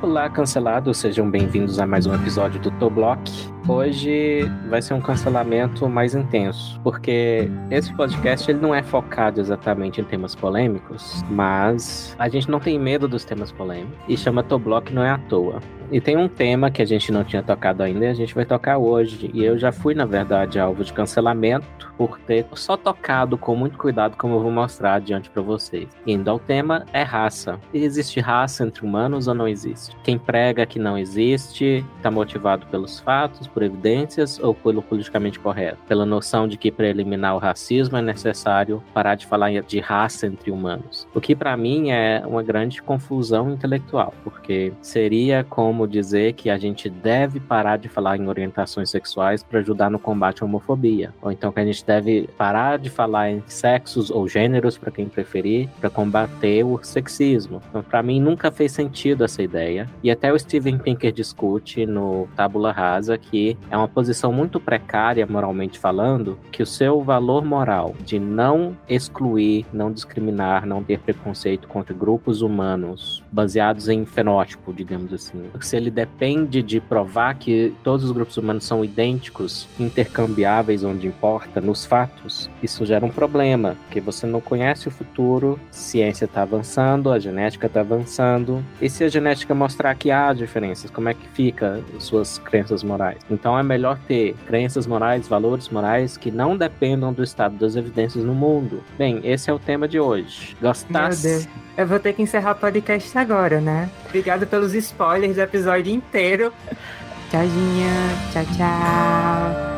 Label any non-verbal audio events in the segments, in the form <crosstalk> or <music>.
Olá, cancelados, sejam bem-vindos a mais um episódio do Toblock. Hoje vai ser um cancelamento mais intenso, porque esse podcast ele não é focado exatamente em temas polêmicos, mas a gente não tem medo dos temas polêmicos e chama Toblock não é à toa. E tem um tema que a gente não tinha tocado ainda e a gente vai tocar hoje. E eu já fui, na verdade, alvo de cancelamento por ter só tocado com muito cuidado, como eu vou mostrar adiante para vocês. Indo ao tema, é raça. Existe raça entre humanos ou não existe? Quem prega que não existe está motivado pelos fatos, por ou pelo politicamente correto? Pela noção de que para eliminar o racismo é necessário parar de falar de raça entre humanos. O que para mim é uma grande confusão intelectual, porque seria como dizer que a gente deve parar de falar em orientações sexuais para ajudar no combate à homofobia, ou então que a gente deve parar de falar em sexos ou gêneros, para quem preferir, para combater o sexismo. Então, para mim, nunca fez sentido essa ideia. E até o Steven Pinker discute no Tábula Rasa que é uma posição muito precária, moralmente falando, que o seu valor moral de não excluir, não discriminar, não ter preconceito contra grupos humanos baseados em fenótipo, digamos assim, se ele depende de provar que todos os grupos humanos são idênticos, intercambiáveis onde importa, nos fatos, isso gera um problema, porque você não conhece o futuro, ciência está avançando, a genética está avançando, e se a genética mostrar que há diferenças, como é que fica suas crenças morais? Então é melhor ter crenças morais, valores morais que não dependam do estado das evidências no mundo. Bem, esse é o tema de hoje. Gostasse? Eu vou ter que encerrar o podcast agora, né? Obrigado pelos spoilers do episódio inteiro. Tchauzinho. Tchau, tchau.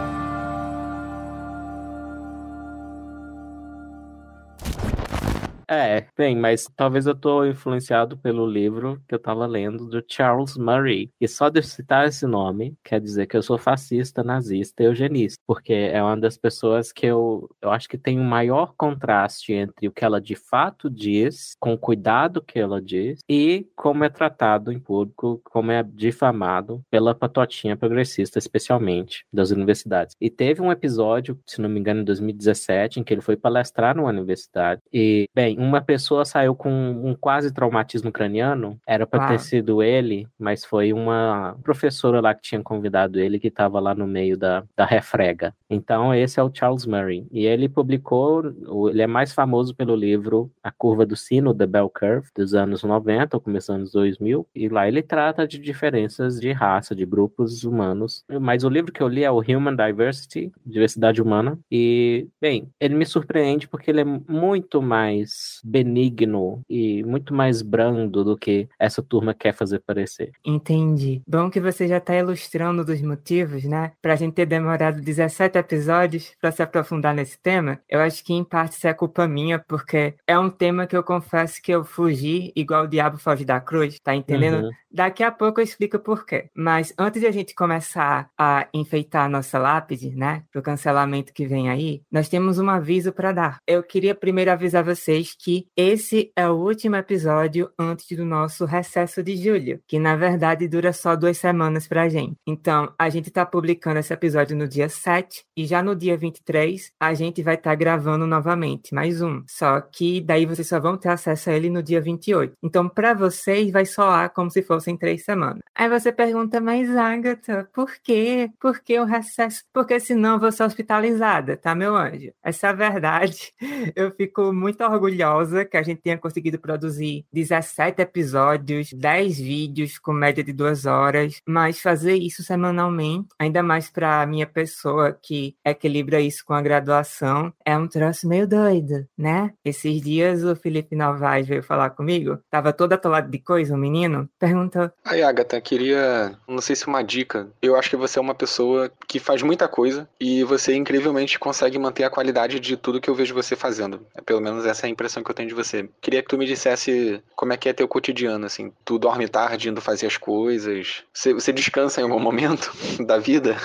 É, bem, mas talvez eu tô influenciado pelo livro que eu tava lendo do Charles Murray. E só de citar esse nome quer dizer que eu sou fascista, nazista e eugenista. Porque é uma das pessoas que eu, eu acho que tem um maior contraste entre o que ela de fato diz, com o cuidado que ela diz, e como é tratado em público, como é difamado pela patotinha progressista, especialmente das universidades. E teve um episódio, se não me engano, em 2017, em que ele foi palestrar numa universidade. E, bem, uma pessoa saiu com um quase traumatismo craniano, era para ter sido ele, mas foi uma professora lá que tinha convidado ele que estava lá no meio da, da refrega. Então, esse é o Charles Murray. E ele publicou, ele é mais famoso pelo livro A Curva do Sino, The Bell Curve, dos anos 90, ou começando dos 2000, e lá ele trata de diferenças de raça, de grupos humanos. Mas o livro que eu li é o Human Diversity, Diversidade Humana, e, bem, ele me surpreende porque ele é muito mais benigno e muito mais brando do que essa turma quer fazer parecer. Entendi. Bom que você já está ilustrando dos motivos, né? Pra gente ter demorado 17 episódios para se aprofundar nesse tema. Eu acho que em parte isso é culpa minha, porque é um tema que eu confesso que eu fugi igual o diabo foge da cruz, tá entendendo? Uhum. Daqui a pouco eu explico por quê. Mas antes de a gente começar a enfeitar a nossa lápide, né, pro cancelamento que vem aí, nós temos um aviso para dar. Eu queria primeiro avisar vocês que esse é o último episódio antes do nosso recesso de julho, que na verdade dura só duas semanas pra gente. Então, a gente tá publicando esse episódio no dia 7 e já no dia 23 a gente vai estar tá gravando novamente, mais um. Só que daí vocês só vão ter acesso a ele no dia 28. Então, para vocês vai soar como se fosse em três semanas. Aí você pergunta, mas Agatha, por quê? Por que o recesso? Porque senão eu vou ser hospitalizada, tá, meu anjo? Essa é a verdade. <laughs> Eu fico muito orgulhosa que a gente tenha conseguido produzir 17 episódios, 10 vídeos com média de duas horas, mas fazer isso semanalmente, ainda mais para minha pessoa que equilibra isso com a graduação, é um troço meio doido, né? Esses dias o Felipe Novaes veio falar comigo, tava todo atolado de coisa, o um menino, perguntou Aí, Agatha, queria, não sei se uma dica. Eu acho que você é uma pessoa que faz muita coisa e você incrivelmente consegue manter a qualidade de tudo que eu vejo você fazendo. É, pelo menos essa é a impressão que eu tenho de você. Queria que tu me dissesse como é que é teu cotidiano, assim. Tu dorme tarde indo fazer as coisas? Você, você descansa em algum momento <laughs> da vida?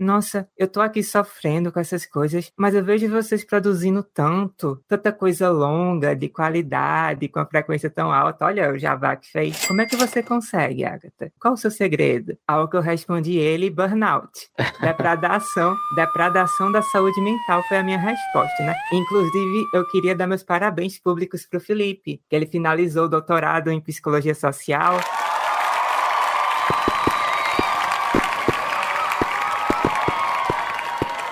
Nossa, eu tô aqui sofrendo com essas coisas, mas eu vejo vocês produzindo tanto, tanta coisa longa, de qualidade, com a frequência tão alta. Olha o Jabá que fez. Como é que você consegue, Agatha? Qual o seu segredo? Ao que eu respondi ele, burnout. <laughs> Depradação, depradação da saúde mental foi a minha resposta, né? Inclusive, eu queria dar meus parabéns públicos pro Felipe, que ele finalizou o doutorado em psicologia social.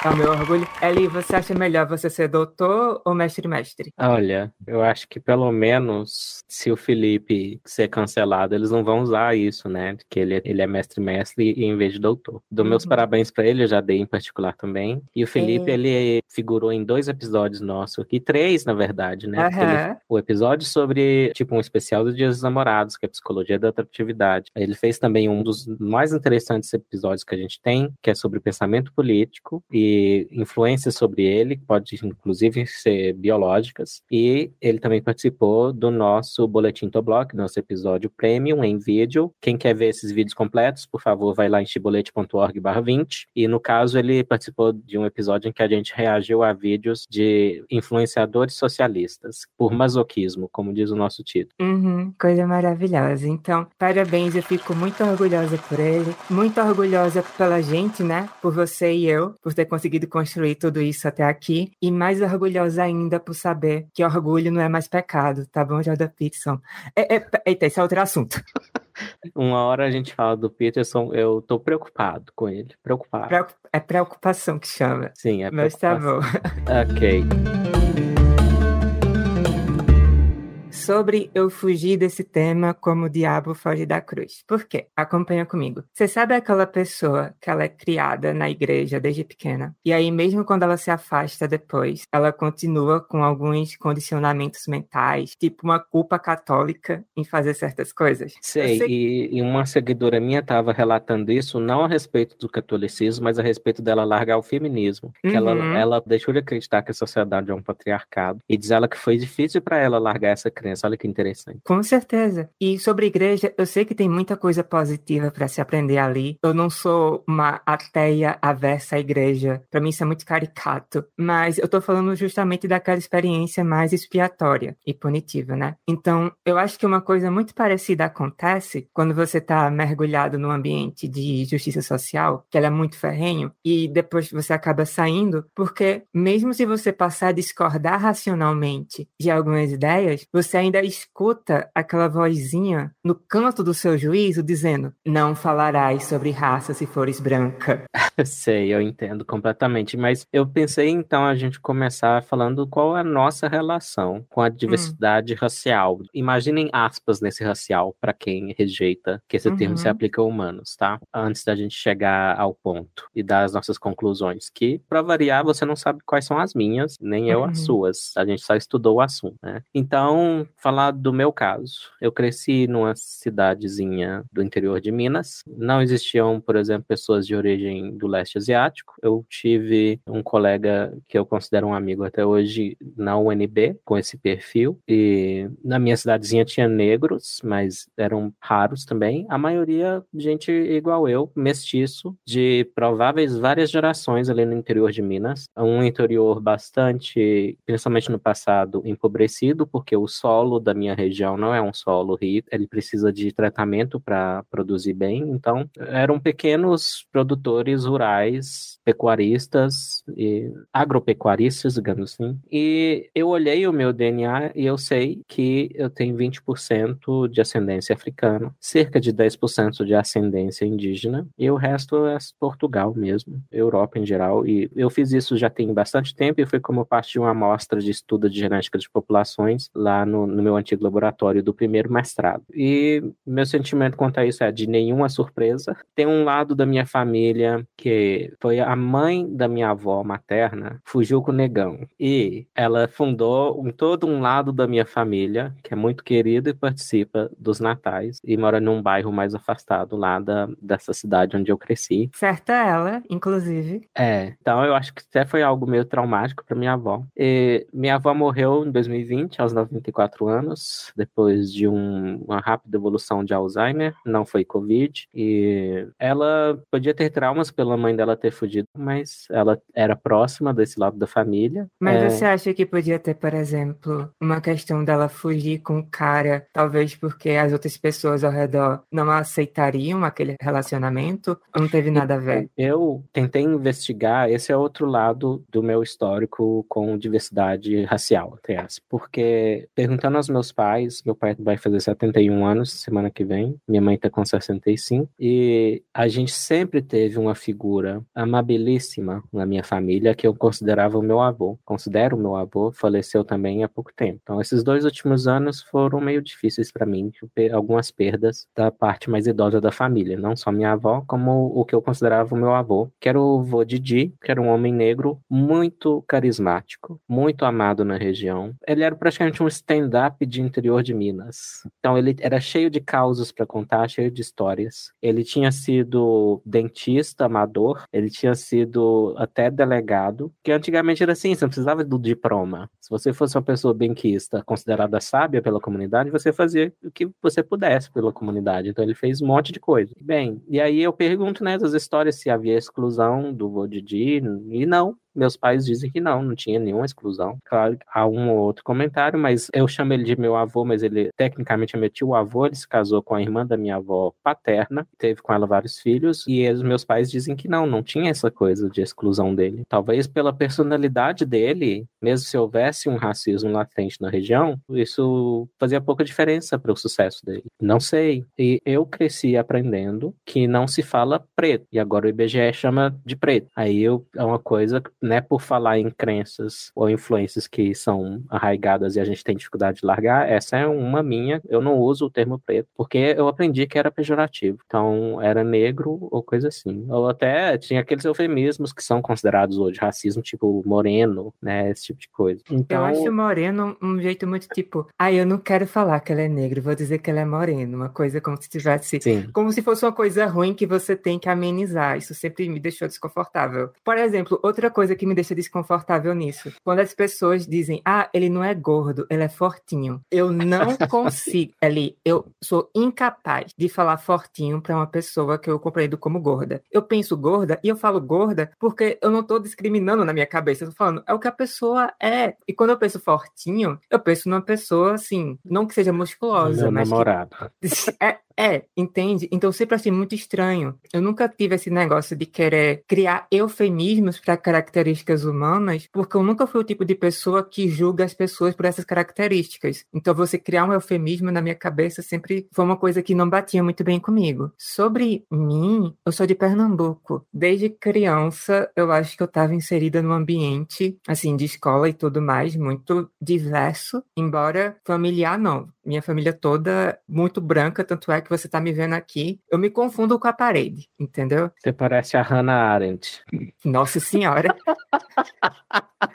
É o meu orgulho. Eli, você acha melhor você ser doutor ou mestre-mestre? Olha, eu acho que pelo menos se o Felipe ser cancelado, eles não vão usar isso, né? Que ele, ele é mestre-mestre em vez de doutor. Dou uhum. meus parabéns para ele, eu já dei em particular também. E o Felipe, é. ele figurou em dois episódios nossos aqui, três, na verdade, né? Uhum. Ele, o episódio sobre, tipo, um especial dos Dias dos Namorados, que é a psicologia da atratividade. Ele fez também um dos mais interessantes episódios que a gente tem, que é sobre pensamento político. E influências sobre ele, pode inclusive ser biológicas, e ele também participou do nosso Boletim Toblock, nosso episódio premium em vídeo. Quem quer ver esses vídeos completos, por favor, vai lá em chibolete.org 20, e no caso ele participou de um episódio em que a gente reagiu a vídeos de influenciadores socialistas, por masoquismo, como diz o nosso título. Uhum, coisa maravilhosa. Então, parabéns, eu fico muito orgulhosa por ele, muito orgulhosa pela gente, né, por você e eu, por ter conseguido construir tudo isso até aqui e mais orgulhosa ainda por saber que orgulho não é mais pecado, tá bom, Jordan Peterson? É, é, eita, esse é outro assunto. <laughs> Uma hora a gente fala do Peterson, eu tô preocupado com ele, preocupado. É preocupação que chama. Sim, é Mas tá bom. ok <laughs> sobre eu fugir desse tema como o diabo foge da cruz. Por quê? Acompanha comigo. Você sabe aquela pessoa que ela é criada na igreja desde pequena, e aí mesmo quando ela se afasta depois, ela continua com alguns condicionamentos mentais, tipo uma culpa católica em fazer certas coisas? Sei. E, e, uma seguidora minha estava relatando isso, não a respeito do catolicismo, mas a respeito dela largar o feminismo. Uhum. Que ela, uhum. ela deixou de acreditar que a sociedade é um patriarcado, e diz ela que foi difícil para ela largar essa crença Olha que interessante. Com certeza. E sobre igreja, eu sei que tem muita coisa positiva para se aprender ali. Eu não sou uma ateia aversa à igreja. Para mim isso é muito caricato. Mas eu tô falando justamente daquela experiência mais expiatória e punitiva, né? Então, eu acho que uma coisa muito parecida acontece quando você tá mergulhado num ambiente de justiça social, que ela é muito ferrenho, e depois você acaba saindo, porque mesmo se você passar a discordar racionalmente de algumas ideias, você ainda ainda escuta aquela vozinha no canto do seu juízo dizendo: Não falarás sobre raça se fores branca. <laughs> Sei, eu entendo completamente. Mas eu pensei então a gente começar falando qual é a nossa relação com a diversidade hum. racial. Imaginem aspas nesse racial para quem rejeita que esse uhum. termo se uhum. aplica a humanos, tá? Antes da gente chegar ao ponto e dar as nossas conclusões. Que, para variar, você não sabe quais são as minhas, nem eu uhum. as suas. A gente só estudou o assunto, né? Então, falar do meu caso. Eu cresci numa cidadezinha do interior de Minas. Não existiam, por exemplo, pessoas de origem do leste asiático. Eu tive um colega que eu considero um amigo até hoje na UNB, com esse perfil. E na minha cidadezinha tinha negros, mas eram raros também. A maioria, gente igual eu, mestiço, de prováveis várias gerações ali no interior de Minas. Um interior bastante, principalmente no passado, empobrecido, porque o solo solo da minha região não é um solo rico, ele precisa de tratamento para produzir bem. Então, eram pequenos produtores rurais, pecuaristas e agropecuaristas, digamos assim. E eu olhei o meu DNA e eu sei que eu tenho 20% de ascendência africana, cerca de 10% de ascendência indígena e o resto é Portugal mesmo, Europa em geral. E eu fiz isso já tem bastante tempo e foi como parte de uma amostra de estudo de genética de populações lá no, no meu antigo laboratório do primeiro mestrado. E meu sentimento quanto a isso é de nenhuma surpresa. Tem um lado da minha família que foi a mãe da minha avó materna, fugiu com o negão. E ela fundou um, todo um lado da minha família, que é muito querido e participa dos natais, e mora num bairro mais afastado lá da, dessa cidade onde eu cresci. Certa ela, inclusive. É, então eu acho que até foi algo meio traumático para minha avó. E minha avó morreu em 2020, aos 94 anos, depois de um, uma rápida evolução de Alzheimer, não foi Covid, e ela podia ter traumas pela mãe dela ter fugido, mas ela era próxima desse lado da família. Mas É, você acha que podia ter, por exemplo, uma questão dela fugir com o cara, talvez porque as outras pessoas ao redor não aceitariam aquele relacionamento? Não teve nada a ver? Eu tentei investigar, esse é outro lado do meu histórico com diversidade racial, porque perguntando aos meus pais, meu pai vai fazer 71 anos semana que vem, minha mãe tá com 65, e a gente sempre teve uma figura amabilíssima na minha família que eu considerava o meu avô. Considero o meu avô, faleceu também há pouco tempo. Então, esses dois últimos anos foram meio difíceis para mim, algumas perdas da parte mais idosa da família, não só minha avó, como o que eu considerava o meu avô, que era o vô Didi, que era um homem negro muito carismático, muito amado na região. Ele era praticamente um stand-up de interior de Minas. Então ele era cheio de causos para contar, cheio de histórias. Ele tinha sido dentista amador, ele tinha sido até delegado, que antigamente era assim, você não precisava do diploma. Se você fosse uma pessoa benquista, considerada sábia pela comunidade, você fazia o que você pudesse pela comunidade. Então ele fez um monte de coisa. Bem, e aí eu pergunto nessas histórias se havia exclusão do vô Didi, e não. Meus pais dizem que não, não tinha nenhuma exclusão. Claro, há um ou outro comentário, mas eu chamo ele de meu avô, mas ele tecnicamente é meu tio avô. Ele se casou com a irmã da minha avó paterna, teve com ela vários filhos, e os meus pais dizem que não, não tinha essa coisa de exclusão dele. Talvez pela personalidade dele, mesmo se houvesse um racismo latente na região, isso fazia pouca diferença para o sucesso dele. Não sei. E eu cresci aprendendo que não se fala preto, e agora o IBGE chama de preto. Aí eu, é uma coisa, né, por falar em crenças ou influências que são arraigadas e a gente tem dificuldade de largar, essa é uma minha, eu não uso o termo preto, porque eu aprendi que era pejorativo. Então, era negro ou coisa assim. Ou até tinha aqueles eufemismos que são considerados hoje racismo, tipo moreno, né, esse tipo de coisa. Então, Eu acho moreno um jeito muito tipo, ah, eu não quero falar que ela é negra, vou dizer que ela é morena. Uma coisa como se tivesse. sim. Como se fosse uma coisa ruim que você tem que amenizar. Isso sempre me deixou desconfortável. Por exemplo, outra coisa que me deixa desconfortável nisso, quando as pessoas dizem, ah, ele não é gordo, ele é fortinho. Eu não <laughs> consigo, ali, eu sou incapaz de falar fortinho para uma pessoa que eu compreendo como gorda. Eu penso gorda e eu falo gorda porque eu não tô discriminando na minha cabeça, eu tô falando, é o que a pessoa é. E quando eu penso fortinho, eu penso numa pessoa assim, não que seja musculosa, Meu mas que namorado. <laughs> é, é, entende? Então sempre achei muito estranho. Eu nunca tive esse negócio de querer criar eufemismos para características humanas, porque eu nunca fui o tipo de pessoa que julga as pessoas por essas características. Então você criar um eufemismo na minha cabeça sempre foi uma coisa que não batia muito bem comigo. Sobre mim, eu sou de Pernambuco. Desde criança, eu acho que eu estava inserida num ambiente, assim, de escola e tudo mais, muito diverso, embora familiar não. Minha família toda muito branca, tanto é que você tá me vendo aqui. Eu me confundo com a parede, entendeu? Você parece a Hannah Arendt. Nossa Senhora. <laughs>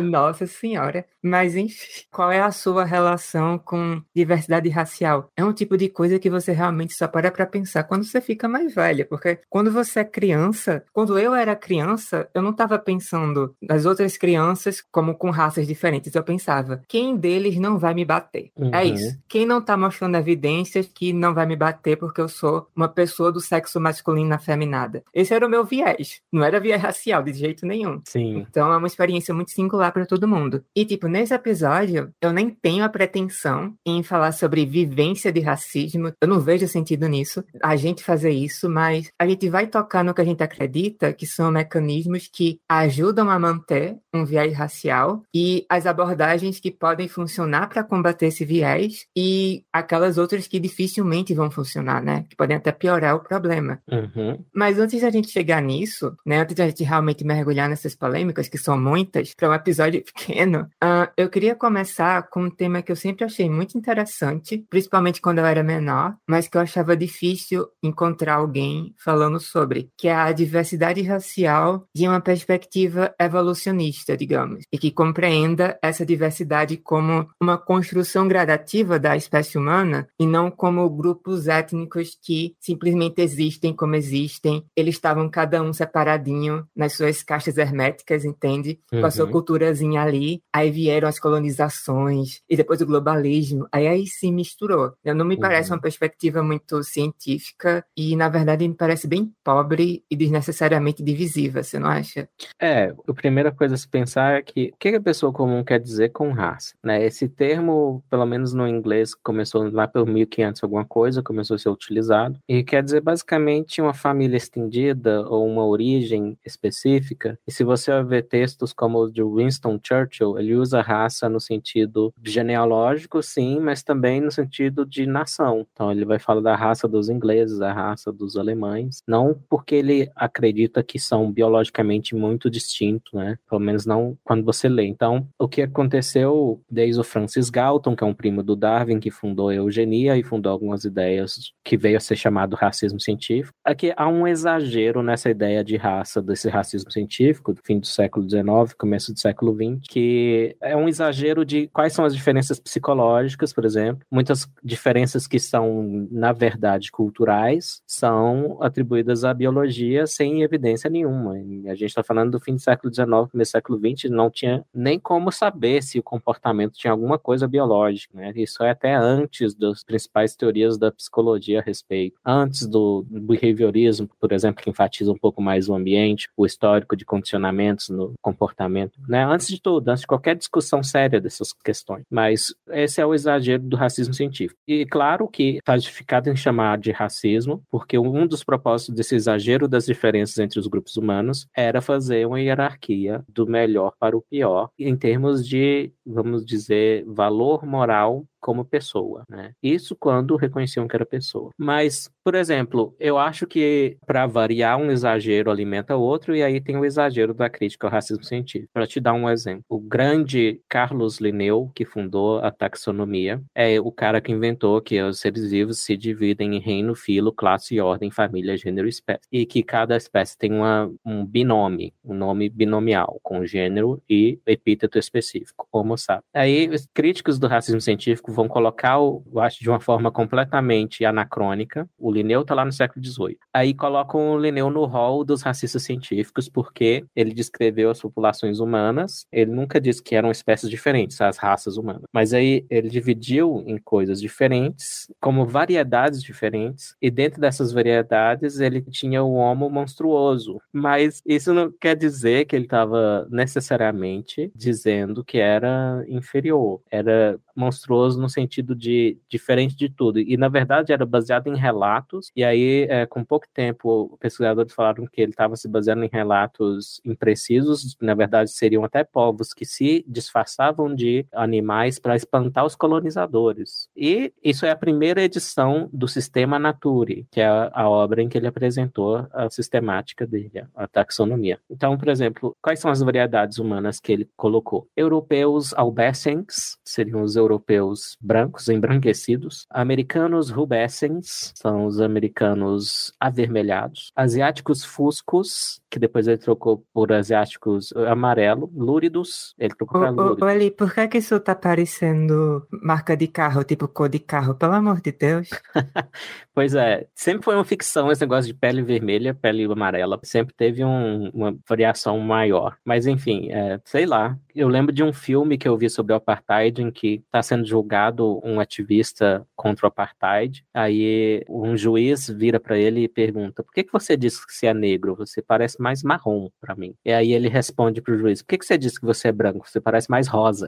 Nossa Senhora. Mas, enfim, qual é a sua relação com diversidade racial? É um tipo de coisa que você realmente só para pra pensar quando você fica mais velha, porque quando você é criança, quando eu era criança, eu não estava pensando nas outras crianças como com raças diferentes. Eu pensava, quem deles não vai me bater? É Uhum. isso. Quem não tá mostrando evidências que não vai me bater porque eu sou uma pessoa do sexo masculino afeminada? Esse era o meu viés. Não era viés racial de jeito nenhum. Sim. Então é uma experiência muito singular para todo mundo. E, tipo, nesse episódio, eu nem tenho a pretensão em falar sobre vivência de racismo. Eu não vejo sentido nisso, a gente fazer isso, mas a gente vai tocar no que a gente acredita que são mecanismos que ajudam a manter um viés racial e as abordagens que podem funcionar para combater esse viés e aquelas outras que dificilmente vão funcionar, né? Que podem até piorar o problema. Uhum. Mas antes da gente chegar nisso, né, antes da gente realmente mergulhar nessas polêmicas, que são muitas, para um episódio <laughs> pequeno, ah, eu queria começar com um tema que eu sempre achei muito interessante, principalmente quando eu era menor, mas que eu achava difícil encontrar alguém falando sobre, que é a diversidade racial de uma perspectiva evolucionista, digamos, e que compreenda essa diversidade como uma construção gradativa da espécie humana e não como grupos étnicos que simplesmente existem como existem. Eles estavam cada um separadinho nas suas caixas herméticas, entende? Com Uhum. as sua culturazinha ali, aí vieram as colonizações e depois o globalismo, aí aí se misturou. Não me parece uhum. uma perspectiva muito científica e, na verdade, me parece bem pobre e desnecessariamente divisiva, você não acha? É, a primeira coisa a se pensar é que o que a pessoa comum quer dizer com raça, né? Esse termo, pelo menos no inglês, começou lá pelo 1500 alguma coisa, começou a ser utilizado e quer dizer basicamente uma família estendida ou uma origem específica. E se você ver textos como de Winston Churchill, ele usa raça no sentido genealógico, sim, mas também no sentido de nação. Então ele vai falar da raça dos ingleses, da raça dos alemães, não porque ele acredita que são biologicamente muito distintos, né? Pelo menos não quando você lê. Então, o que aconteceu desde o Francis Galton, que é um primo do Darwin, que fundou a eugenia e fundou algumas ideias que veio a ser chamado racismo científico, é que há um exagero nessa ideia de raça, desse racismo científico, do fim do século XIX, começo do século XX, que é um exagero de quais são as diferenças psicológicas, por exemplo. Muitas diferenças que são, na verdade, culturais, são atribuídas à biologia sem evidência nenhuma. E a gente está falando do fim do século XIX, começo do século XX, não tinha nem como saber se o comportamento tinha alguma coisa biológica, né? Isso é até antes das principais teorias da psicologia a respeito. Antes do behaviorismo, por exemplo, que enfatiza um pouco mais o ambiente, o histórico de condicionamentos no comportamento, né? Antes de tudo, antes de qualquer discussão séria dessas questões. Mas esse é o exagero do racismo científico. E claro que está justificado em chamar de racismo, porque um dos propósitos desse exagero das diferenças entre os grupos humanos era fazer uma hierarquia do melhor para o pior em termos de, vamos dizer, valor moral como pessoa, né? Isso quando reconheciam que era pessoa. Mas, por exemplo, eu acho que para variar um exagero alimenta outro e aí tem o exagero da crítica ao racismo científico. Para te dar um exemplo, o grande Carlos Linneu, que fundou a taxonomia, é o cara que inventou que os seres vivos se dividem em reino, filo, classe, ordem, família, gênero e espécie. E que cada espécie tem uma, um binômio, um nome binomial, com gênero e epíteto específico, Homo sapiens. Aí, os críticos do racismo científico vão colocar, eu acho, de uma forma completamente anacrônica. O Linneu está lá no século XVIII. Aí colocam o Linneu no rol dos racistas científicos, porque ele descreveu as populações humanas. Ele nunca disse que eram espécies diferentes, as raças humanas. Mas aí ele dividiu em coisas diferentes, como variedades diferentes, e dentro dessas variedades ele tinha o homo monstruoso. Mas isso não quer dizer que ele estava necessariamente dizendo que era inferior. Era monstruoso no sentido de diferente de tudo. E, na verdade, era baseado em relatos. E aí, é, com pouco tempo, pesquisadores falaram que ele estava se baseando em relatos imprecisos. Na verdade, seriam até povos que se disfarçavam de animais para espantar os colonizadores. E isso é a primeira edição do Sistema Naturi, que é a, obra em que ele apresentou a sistemática dele, a taxonomia. Então, por exemplo, quais são as variedades humanas que ele colocou? Europeus albescens, seriam os europeus brancos, embranquecidos. Americanos rubescens, são os americanos avermelhados. Asiáticos fuscos, que depois ele trocou por asiáticos amarelo. Lúridos, ele trocou para lúridos. Olha, por que, que isso tá parecendo marca de carro, tipo cor de carro? Pelo amor de Deus. <laughs> pois é, sempre foi uma ficção esse negócio de pele vermelha, pele amarela. Sempre teve um, uma variação maior. Mas enfim, é, sei lá. Eu lembro de um filme que eu vi sobre o apartheid em que está sendo julgado um ativista contra o apartheid. Aí um juiz vira para ele e pergunta: por que, que você disse que você é negro? Você parece mais marrom para mim. E aí ele responde pro juiz: por que, que você disse que você é branco? Você parece mais rosa.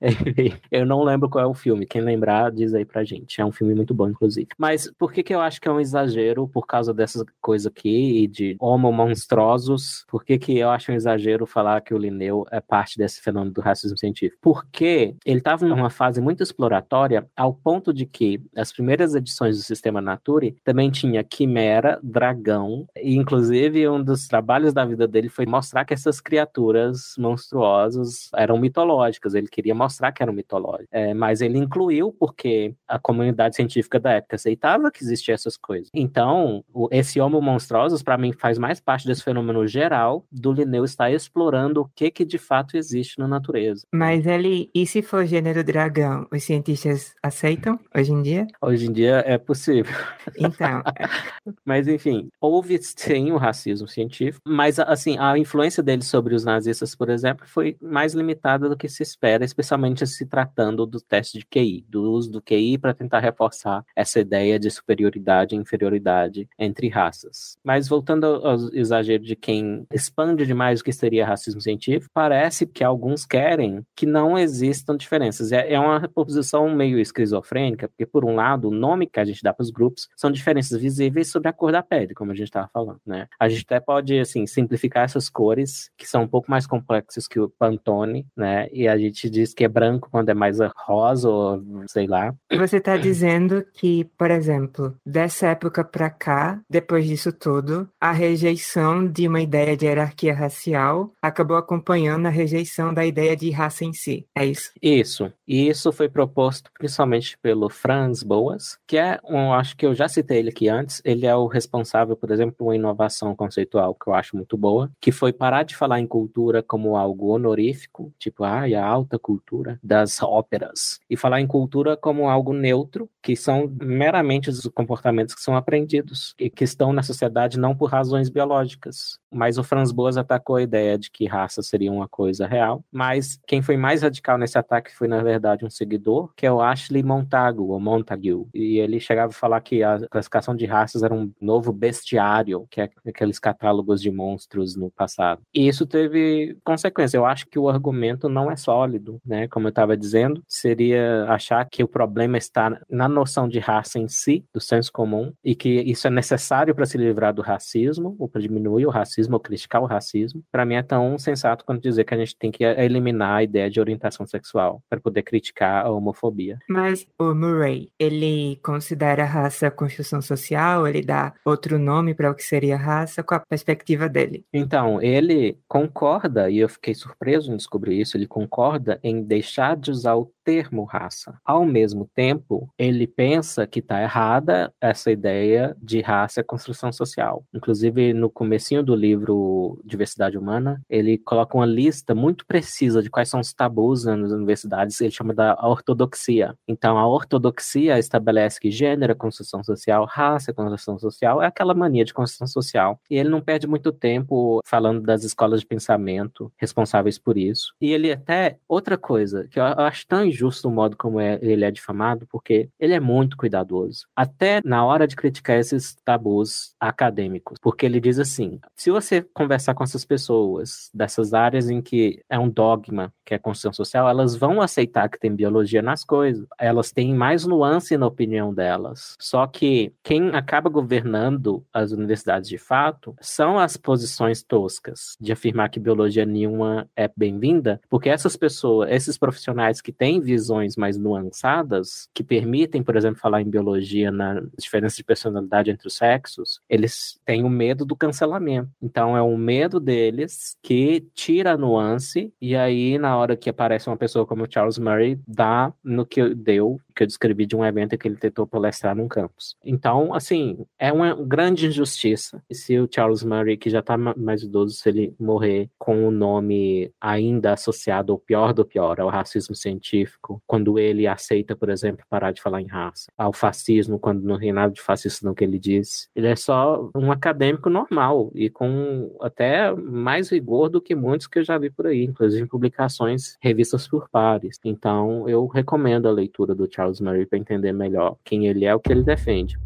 <laughs> eu não lembro qual é o filme. Quem lembrar, diz aí pra gente. É um filme muito bom, inclusive. Mas por que, que eu acho que é um exagero por causa dessas coisas aqui e de homo monstruosos? Por que, que eu acho um exagero falar que o Linneu é parte desse fenômeno do racismo científico? Porque ele estava numa fase muito exploratória, ao ponto de que as primeiras edições do Sistema Nature também tinha quimera, dragão, e inclusive um dos trabalhos da vida dele foi mostrar que essas criaturas monstruosas eram mitológicas, ele queria mostrar que eram mitológicas, é, mas ele incluiu porque a comunidade científica da época aceitava que existiam essas coisas. Então, o, esse Homo monstruosos, para mim, faz mais parte desse fenômeno geral do Linneu estar explorando o que que de fato existe na natureza. Mas ele, e se for gênero dragão, os cientistas aceitam hoje em dia? Hoje em dia é possível. Então. <laughs> Mas, enfim, houve sim o racismo científico, mas assim, a influência dele sobre os nazistas, por exemplo, foi mais limitada do que se espera, especialmente se tratando do teste de QI, do uso do QI para tentar reforçar essa ideia de superioridade e inferioridade entre raças. Mas voltando ao exagero de quem expande demais o que seria racismo científico, parece que alguns querem que não existam diferenças. É, é uma posição meio esquizofrênica, porque por um lado, o nome que a gente dá para os grupos são diferenças visíveis sobre a cor da pele, como a gente estava falando, né? A gente até pode assim simplificar essas cores que são um pouco mais complexas que o Pantone, né? E a gente diz que é branco quando é mais rosa ou sei lá. Você está dizendo que, por exemplo, dessa época para cá, depois disso tudo, a rejeição de uma ideia de hierarquia racial acabou acompanhando a rejeição da ideia de raça em si. É isso? Isso. E isso foi proposto principalmente pelo Franz Boas, que é um, acho que eu já citei ele aqui antes, ele é o responsável, por exemplo, por uma inovação conceitual que eu acho muito boa, que foi parar de falar em cultura como algo honorífico, tipo, ah, a alta cultura das óperas, e falar em cultura como algo neutro, que são meramente os comportamentos que são aprendidos e que estão na sociedade não por razões biológicas. Mas o Franz Boas atacou a ideia de que raça seria uma coisa real, mas quem foi mais radical nesse ataque foi, na verdade, um seguidor, que é o Ashley Montagu, ou Montague, e ele chegava a falar que a classificação de raças era um novo bestiário, que é aqueles catálogos de monstros no passado. E isso teve consequência. Eu acho que o argumento não é sólido, né? Como eu estava dizendo, seria achar que o problema está na noção de raça em si, do senso comum, e que isso é necessário para se livrar do racismo, ou para diminuir o racismo, ou criticar o racismo. Para mim é tão sensato quanto dizer que a gente tem que eliminar a ideia de orientação sexual para poder criticar a homofobia. Mas o Murray, ele considera a raça construção social, ele dá outro nome para o que seria raça, com a perspectiva dele. Então, ele concorda, e eu fiquei surpreso em descobrir isso, ele concorda em deixar de usar o termo raça. Ao mesmo tempo, ele pensa que está errada essa ideia de raça e construção social. Inclusive, no comecinho do livro Diversidade Humana, ele coloca uma lista muito precisa de quais são os tabus nas universidades, ele chama da ortodoxia. Então, a ortodoxia estabelece que gênero é construção social, raça é construção social, é aquela mania de construção social. E ele não perde muito tempo falando das escolas de pensamento responsáveis por isso. E ele até, outra coisa, que eu acho tão injusto o modo como é, ele é difamado, porque ele é muito cuidadoso. Até na hora de criticar esses tabus acadêmicos. Porque ele diz assim: se você conversar com essas pessoas dessas áreas em que é um dogma, que é construção social, elas vão aceitar que tem biologia nas coisas. Elas têm mais nuance na opinião delas. Só que quem acaba governando as universidades de fato são as posições toscas de afirmar que biologia nenhuma é bem-vinda, porque essas pessoas, esses profissionais que têm visões mais nuançadas, que permitem, por exemplo, falar em biologia na diferença de personalidade entre os sexos, eles têm o medo do cancelamento. Então é o medo deles que tira a nuance e aí na hora que aparece uma pessoa como Charles Murray, dá no que deu que eu descrevi de um evento que ele tentou palestrar num campus. Então, assim, é uma grande injustiça. E se o Charles Murray, que já está mais idoso, se ele morrer com o nome ainda associado ao pior do pior, ao racismo científico, quando ele aceita, por exemplo, parar de falar em raça, ao fascismo, quando não tem nada de fascista no que ele diz, ele é só um acadêmico normal e com até mais rigor do que muitos que eu já vi por aí, inclusive em publicações, revistas por pares. Então, eu recomendo a leitura do Charles Para entender melhor quem ele é, o que ele defende.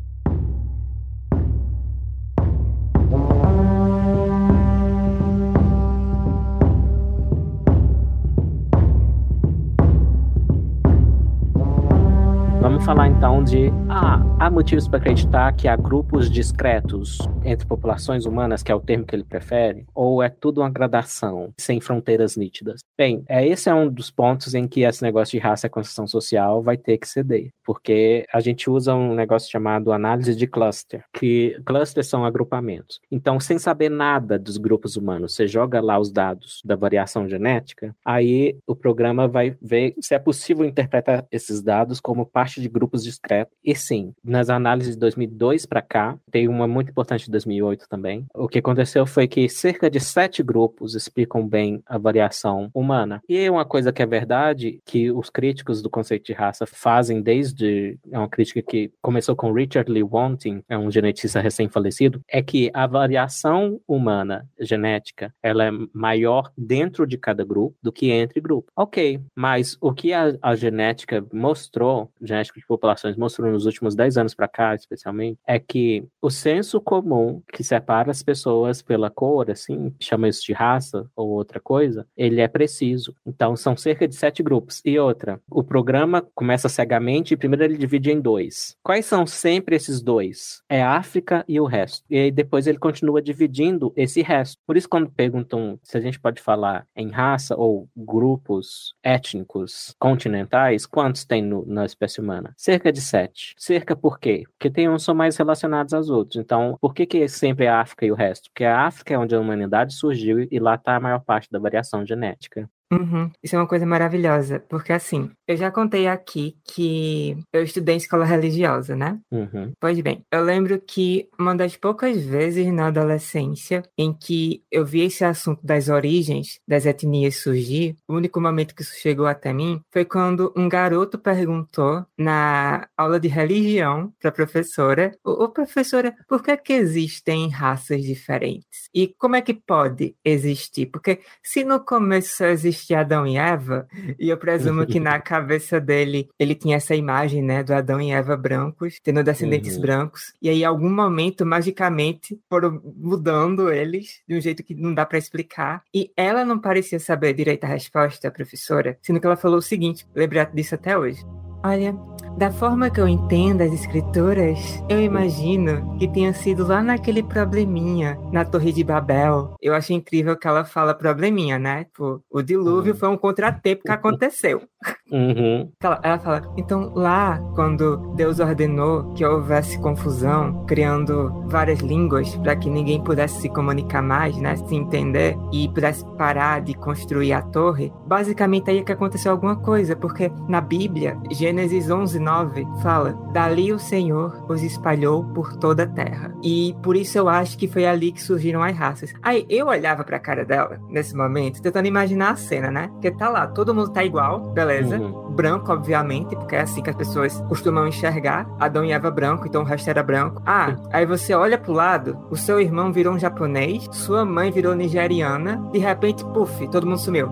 Falar então de ah, há motivos para acreditar que há grupos discretos entre populações humanas, que é o termo que ele prefere, ou é tudo uma gradação, sem fronteiras nítidas? Bem, é, esse é um dos pontos em que esse negócio de raça e construção social vai ter que ceder, porque a gente usa um negócio chamado análise de cluster, que clusters são agrupamentos. Então, sem saber nada dos grupos humanos, você joga lá os dados da variação genética, aí o programa vai ver se é possível interpretar esses dados como parte de grupos discretos. E sim, nas análises de 2002 para cá, tem uma muito importante de 2008 também. O que aconteceu foi que cerca de sete grupos explicam bem a variação humana. E uma coisa que é verdade, que os críticos do conceito de raça fazem desde. É uma crítica que começou com Richard Lee Wanting, é um geneticista recém-falecido, é que a variação humana genética ela é maior dentro de cada grupo do que entre grupos. Ok, mas o que a, a genética mostrou, genética populações mostrou nos últimos 10 anos para cá, especialmente, é que o senso comum que separa as pessoas pela cor, assim, chama isso de raça ou outra coisa, ele é preciso. Então, são cerca de sete grupos. E outra, o programa começa cegamente e primeiro ele divide em dois. Quais são sempre esses dois? É África e o resto. E aí depois ele continua dividindo esse resto. Por isso, quando perguntam se a gente pode falar em raça ou grupos étnicos continentais, quantos tem no, na espécie humana? Cerca de sete. Cerca por quê? Porque tem uns são mais relacionados aos outros. Então, por que, que sempre é a África e o resto? Porque a África é onde a humanidade surgiu e lá está a maior parte da variação genética. Uhum. Isso é uma coisa maravilhosa, porque assim, eu já contei aqui que eu estudei em escola religiosa, né? Uhum. Pois bem, eu lembro que uma das poucas vezes na adolescência em que eu vi esse assunto das origens das etnias surgir, o único momento que isso chegou até mim foi quando um garoto perguntou na aula de religião para a professora: Ô professora, por que, que existem raças diferentes? E como é que pode existir? Porque se no começo existia assistir Adão e Eva, e eu presumo que na <laughs> cabeça dele ele tinha essa imagem, né, do Adão e Eva brancos, tendo descendentes uhum. brancos, e aí em algum momento, magicamente, foram mudando eles de um jeito que não dá para explicar, e ela não parecia saber direito a resposta, a professora, sendo que ela falou o seguinte, lembro disso até hoje. Olha, da forma que eu entendo as escrituras, eu imagino que tenha sido lá naquele probleminha, na Torre de Babel. Eu acho incrível que ela fala probleminha, né? Tipo, o dilúvio uhum. foi um contratempo que aconteceu. Uhum. <laughs> Ela, ela fala, então lá, quando Deus ordenou que houvesse confusão, criando várias línguas para que ninguém pudesse se comunicar mais, né? Se entender e pudesse parar de construir a torre, basicamente aí é que aconteceu alguma coisa, porque na Bíblia, Gênesis 11, 9 fala: Dali o Senhor os espalhou por toda a terra. E por isso eu acho que foi ali que surgiram as raças. Aí eu olhava pra cara dela nesse momento, tentando imaginar a cena, né? Porque tá lá, todo mundo tá igual, beleza. Uhum. Branco, obviamente, porque é assim que as pessoas costumam enxergar. Adão e Eva branco, então o resto era branco. Ah, aí você olha pro lado, o seu irmão virou um japonês, sua mãe virou nigeriana, de repente, puf, todo mundo sumiu.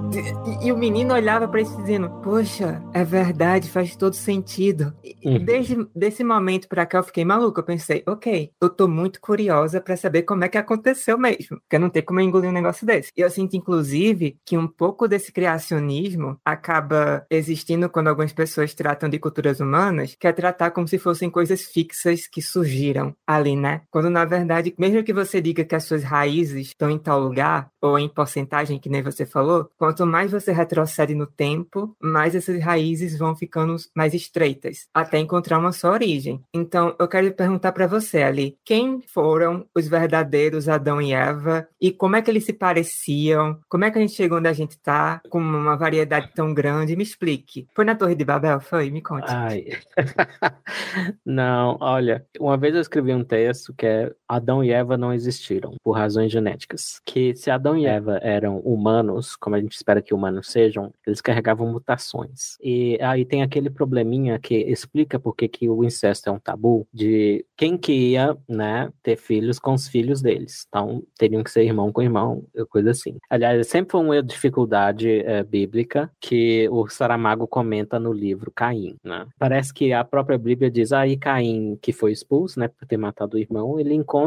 E, e o menino olhava para isso dizendo: Poxa, é verdade, faz todo sentido. Uhum. Desde desse momento para cá eu fiquei maluco. Eu pensei, ok, eu tô muito curiosa para saber como é que aconteceu mesmo. Porque não tem como eu engolir um negócio desse. E eu sinto, inclusive, que um pouco desse criacionismo acaba existindo quando algumas pessoas tratam de culturas humanas, que é tratar como se fossem coisas fixas que surgiram ali, né? Quando na verdade, mesmo que você diga que as suas raízes estão em tal lugar, ou em porcentagem, que nem você falou, quanto mais você retrocede no tempo, mais essas raízes vão ficando mais estreitas, até encontrar uma só origem. Então, eu quero perguntar para você ali, quem foram os verdadeiros Adão e Eva e como é que eles se pareciam? Como é que a gente chegou onde a gente está com uma variedade tão grande? Me explique. Foi na Torre de Babel? Foi? Me conte. Ai. <laughs> não, olha, uma vez eu escrevi um texto que é Adão e Eva não existiram por razões genéticas. Que se Adão e Eva eram humanos, como a gente espera que humanos sejam, eles carregavam mutações. E aí tem aquele probleminha que explica por que, que o incesto é um tabu, de quem que ia, né, ter filhos com os filhos deles. Então, teriam que ser irmão com irmão, coisa assim. Aliás, sempre foi uma dificuldade é, bíblica que o Saramago comenta no livro Caim, né? Parece que a própria Bíblia diz, aí ah, Caim, que foi expulso, né, por ter matado o irmão, ele encontra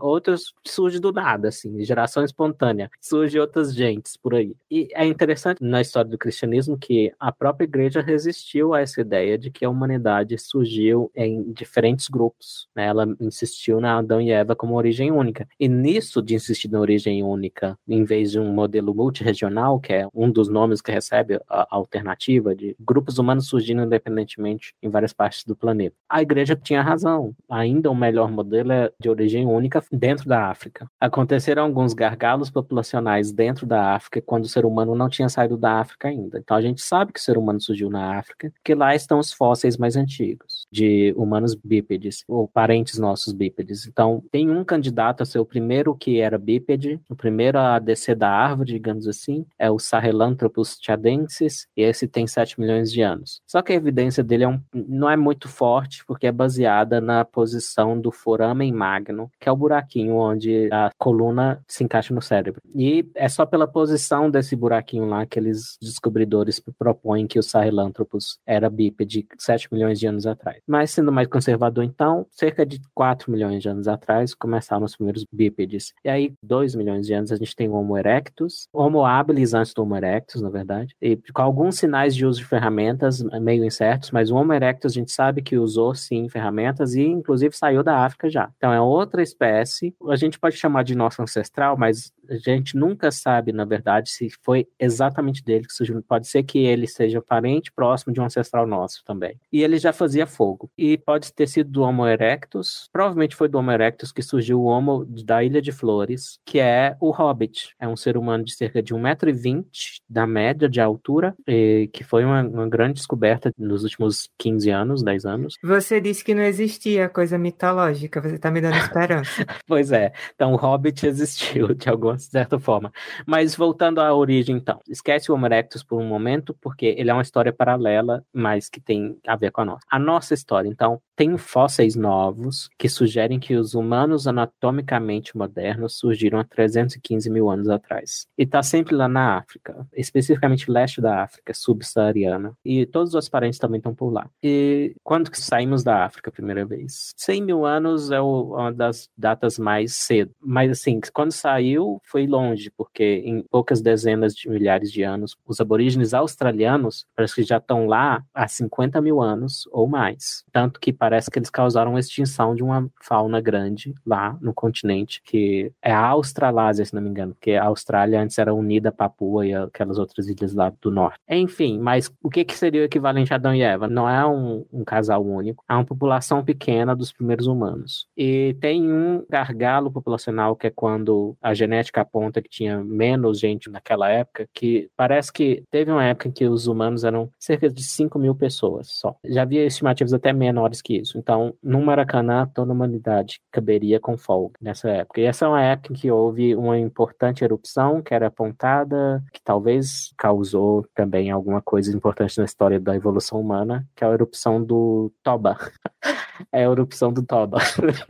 outros, surge do nada, assim, geração espontânea, surge outras gentes por aí. E é interessante na história do cristianismo que a própria igreja resistiu a essa ideia de que a humanidade surgiu em diferentes grupos. Né? Ela insistiu na Adão e Eva como origem única. E nisso de insistir na origem única, em vez de um modelo multiregional, que é um dos nomes que recebe a alternativa de grupos humanos surgindo independentemente em várias partes do planeta. A igreja tinha razão. Ainda o melhor modelo é de origem única dentro da África. Aconteceram alguns gargalos populacionais dentro da África quando o ser humano não tinha saído da África ainda. Então a gente sabe que o ser humano surgiu na África, que lá estão os fósseis mais antigos de humanos bípedes ou parentes nossos bípedes. Então tem um candidato a ser o primeiro que era bípede, o primeiro a descer da árvore, digamos assim, é o Sahelanthropus chadensis, e esse tem 7 milhões de anos. Só que a evidência dele é um, não é muito forte, porque é baseada na posição do foramen magno, que é o buraquinho onde a coluna se encaixa no cérebro. E é só pela posição desse buraquinho lá que eles descobridores propõem que o Sahelanthropus era bípede 7 milhões de anos atrás. Mas sendo mais conservador, então, cerca de 4 milhões de anos atrás começaram os primeiros bípedes. E aí, 2 milhões de anos, a gente tem o Homo erectus, Homo habilis antes do Homo erectus, na verdade, e com alguns sinais de uso de ferramentas meio incertos, mas o Homo erectus a gente sabe que usou sim ferramentas e inclusive saiu da África já. Então é outra espécie, a gente pode chamar de nosso ancestral, mas a gente nunca sabe, na verdade, se foi exatamente dele que surgiu. Pode ser que ele seja parente próximo de um ancestral nosso também. E ele já fazia fogo. E pode ter sido do Homo erectus, provavelmente foi do Homo erectus que surgiu o Homo da Ilha de Flores, que é o Hobbit. É um ser humano de cerca de 1,20m da média de altura, que foi uma, uma grande descoberta nos últimos 15 anos, 10 anos. Você disse que não existia coisa mitológica, você está me dando esperança. <laughs> <laughs> pois é, então o Hobbit existiu de alguma certa forma. Mas voltando à origem, então, esquece o Homo erectus por um momento, porque ele é uma história paralela, mas que tem a ver com a nossa. A nossa história, então, tem fósseis novos que sugerem que os humanos anatomicamente modernos surgiram há 315 mil anos atrás. E está sempre lá na África, especificamente leste da África, subsaariana. E todos os parentes também estão por lá. E quando que saímos da África a primeira vez? 100 mil anos é uma das datas mais cedo. Mas assim, quando saiu, foi longe, porque em poucas dezenas de milhares de anos, os aborígenes australianos parece que já estão lá há 50 mil anos ou mais. Tanto que parece que eles causaram a extinção de uma fauna grande lá no continente, que é a Australásia, se não me engano, porque a Austrália antes era unida a Papua e aquelas outras ilhas lá do norte. Enfim, mas o que, que seria o equivalente a Adão e Eva? Não é um, um casal único, é uma população pequena dos primeiros humanos. E tem um gargalo populacional que é quando a genética aponta que tinha menos gente naquela época, que parece que teve uma época em que os humanos eram cerca de 5 mil pessoas só. Já havia estimativas até menores que isso. Então, no Maracanã, toda a humanidade caberia com folga nessa época. E essa é uma época em que houve uma importante erupção que era apontada, que talvez causou também alguma coisa importante na história da evolução humana, que é a erupção do Toba. <laughs> é a erupção do Toba.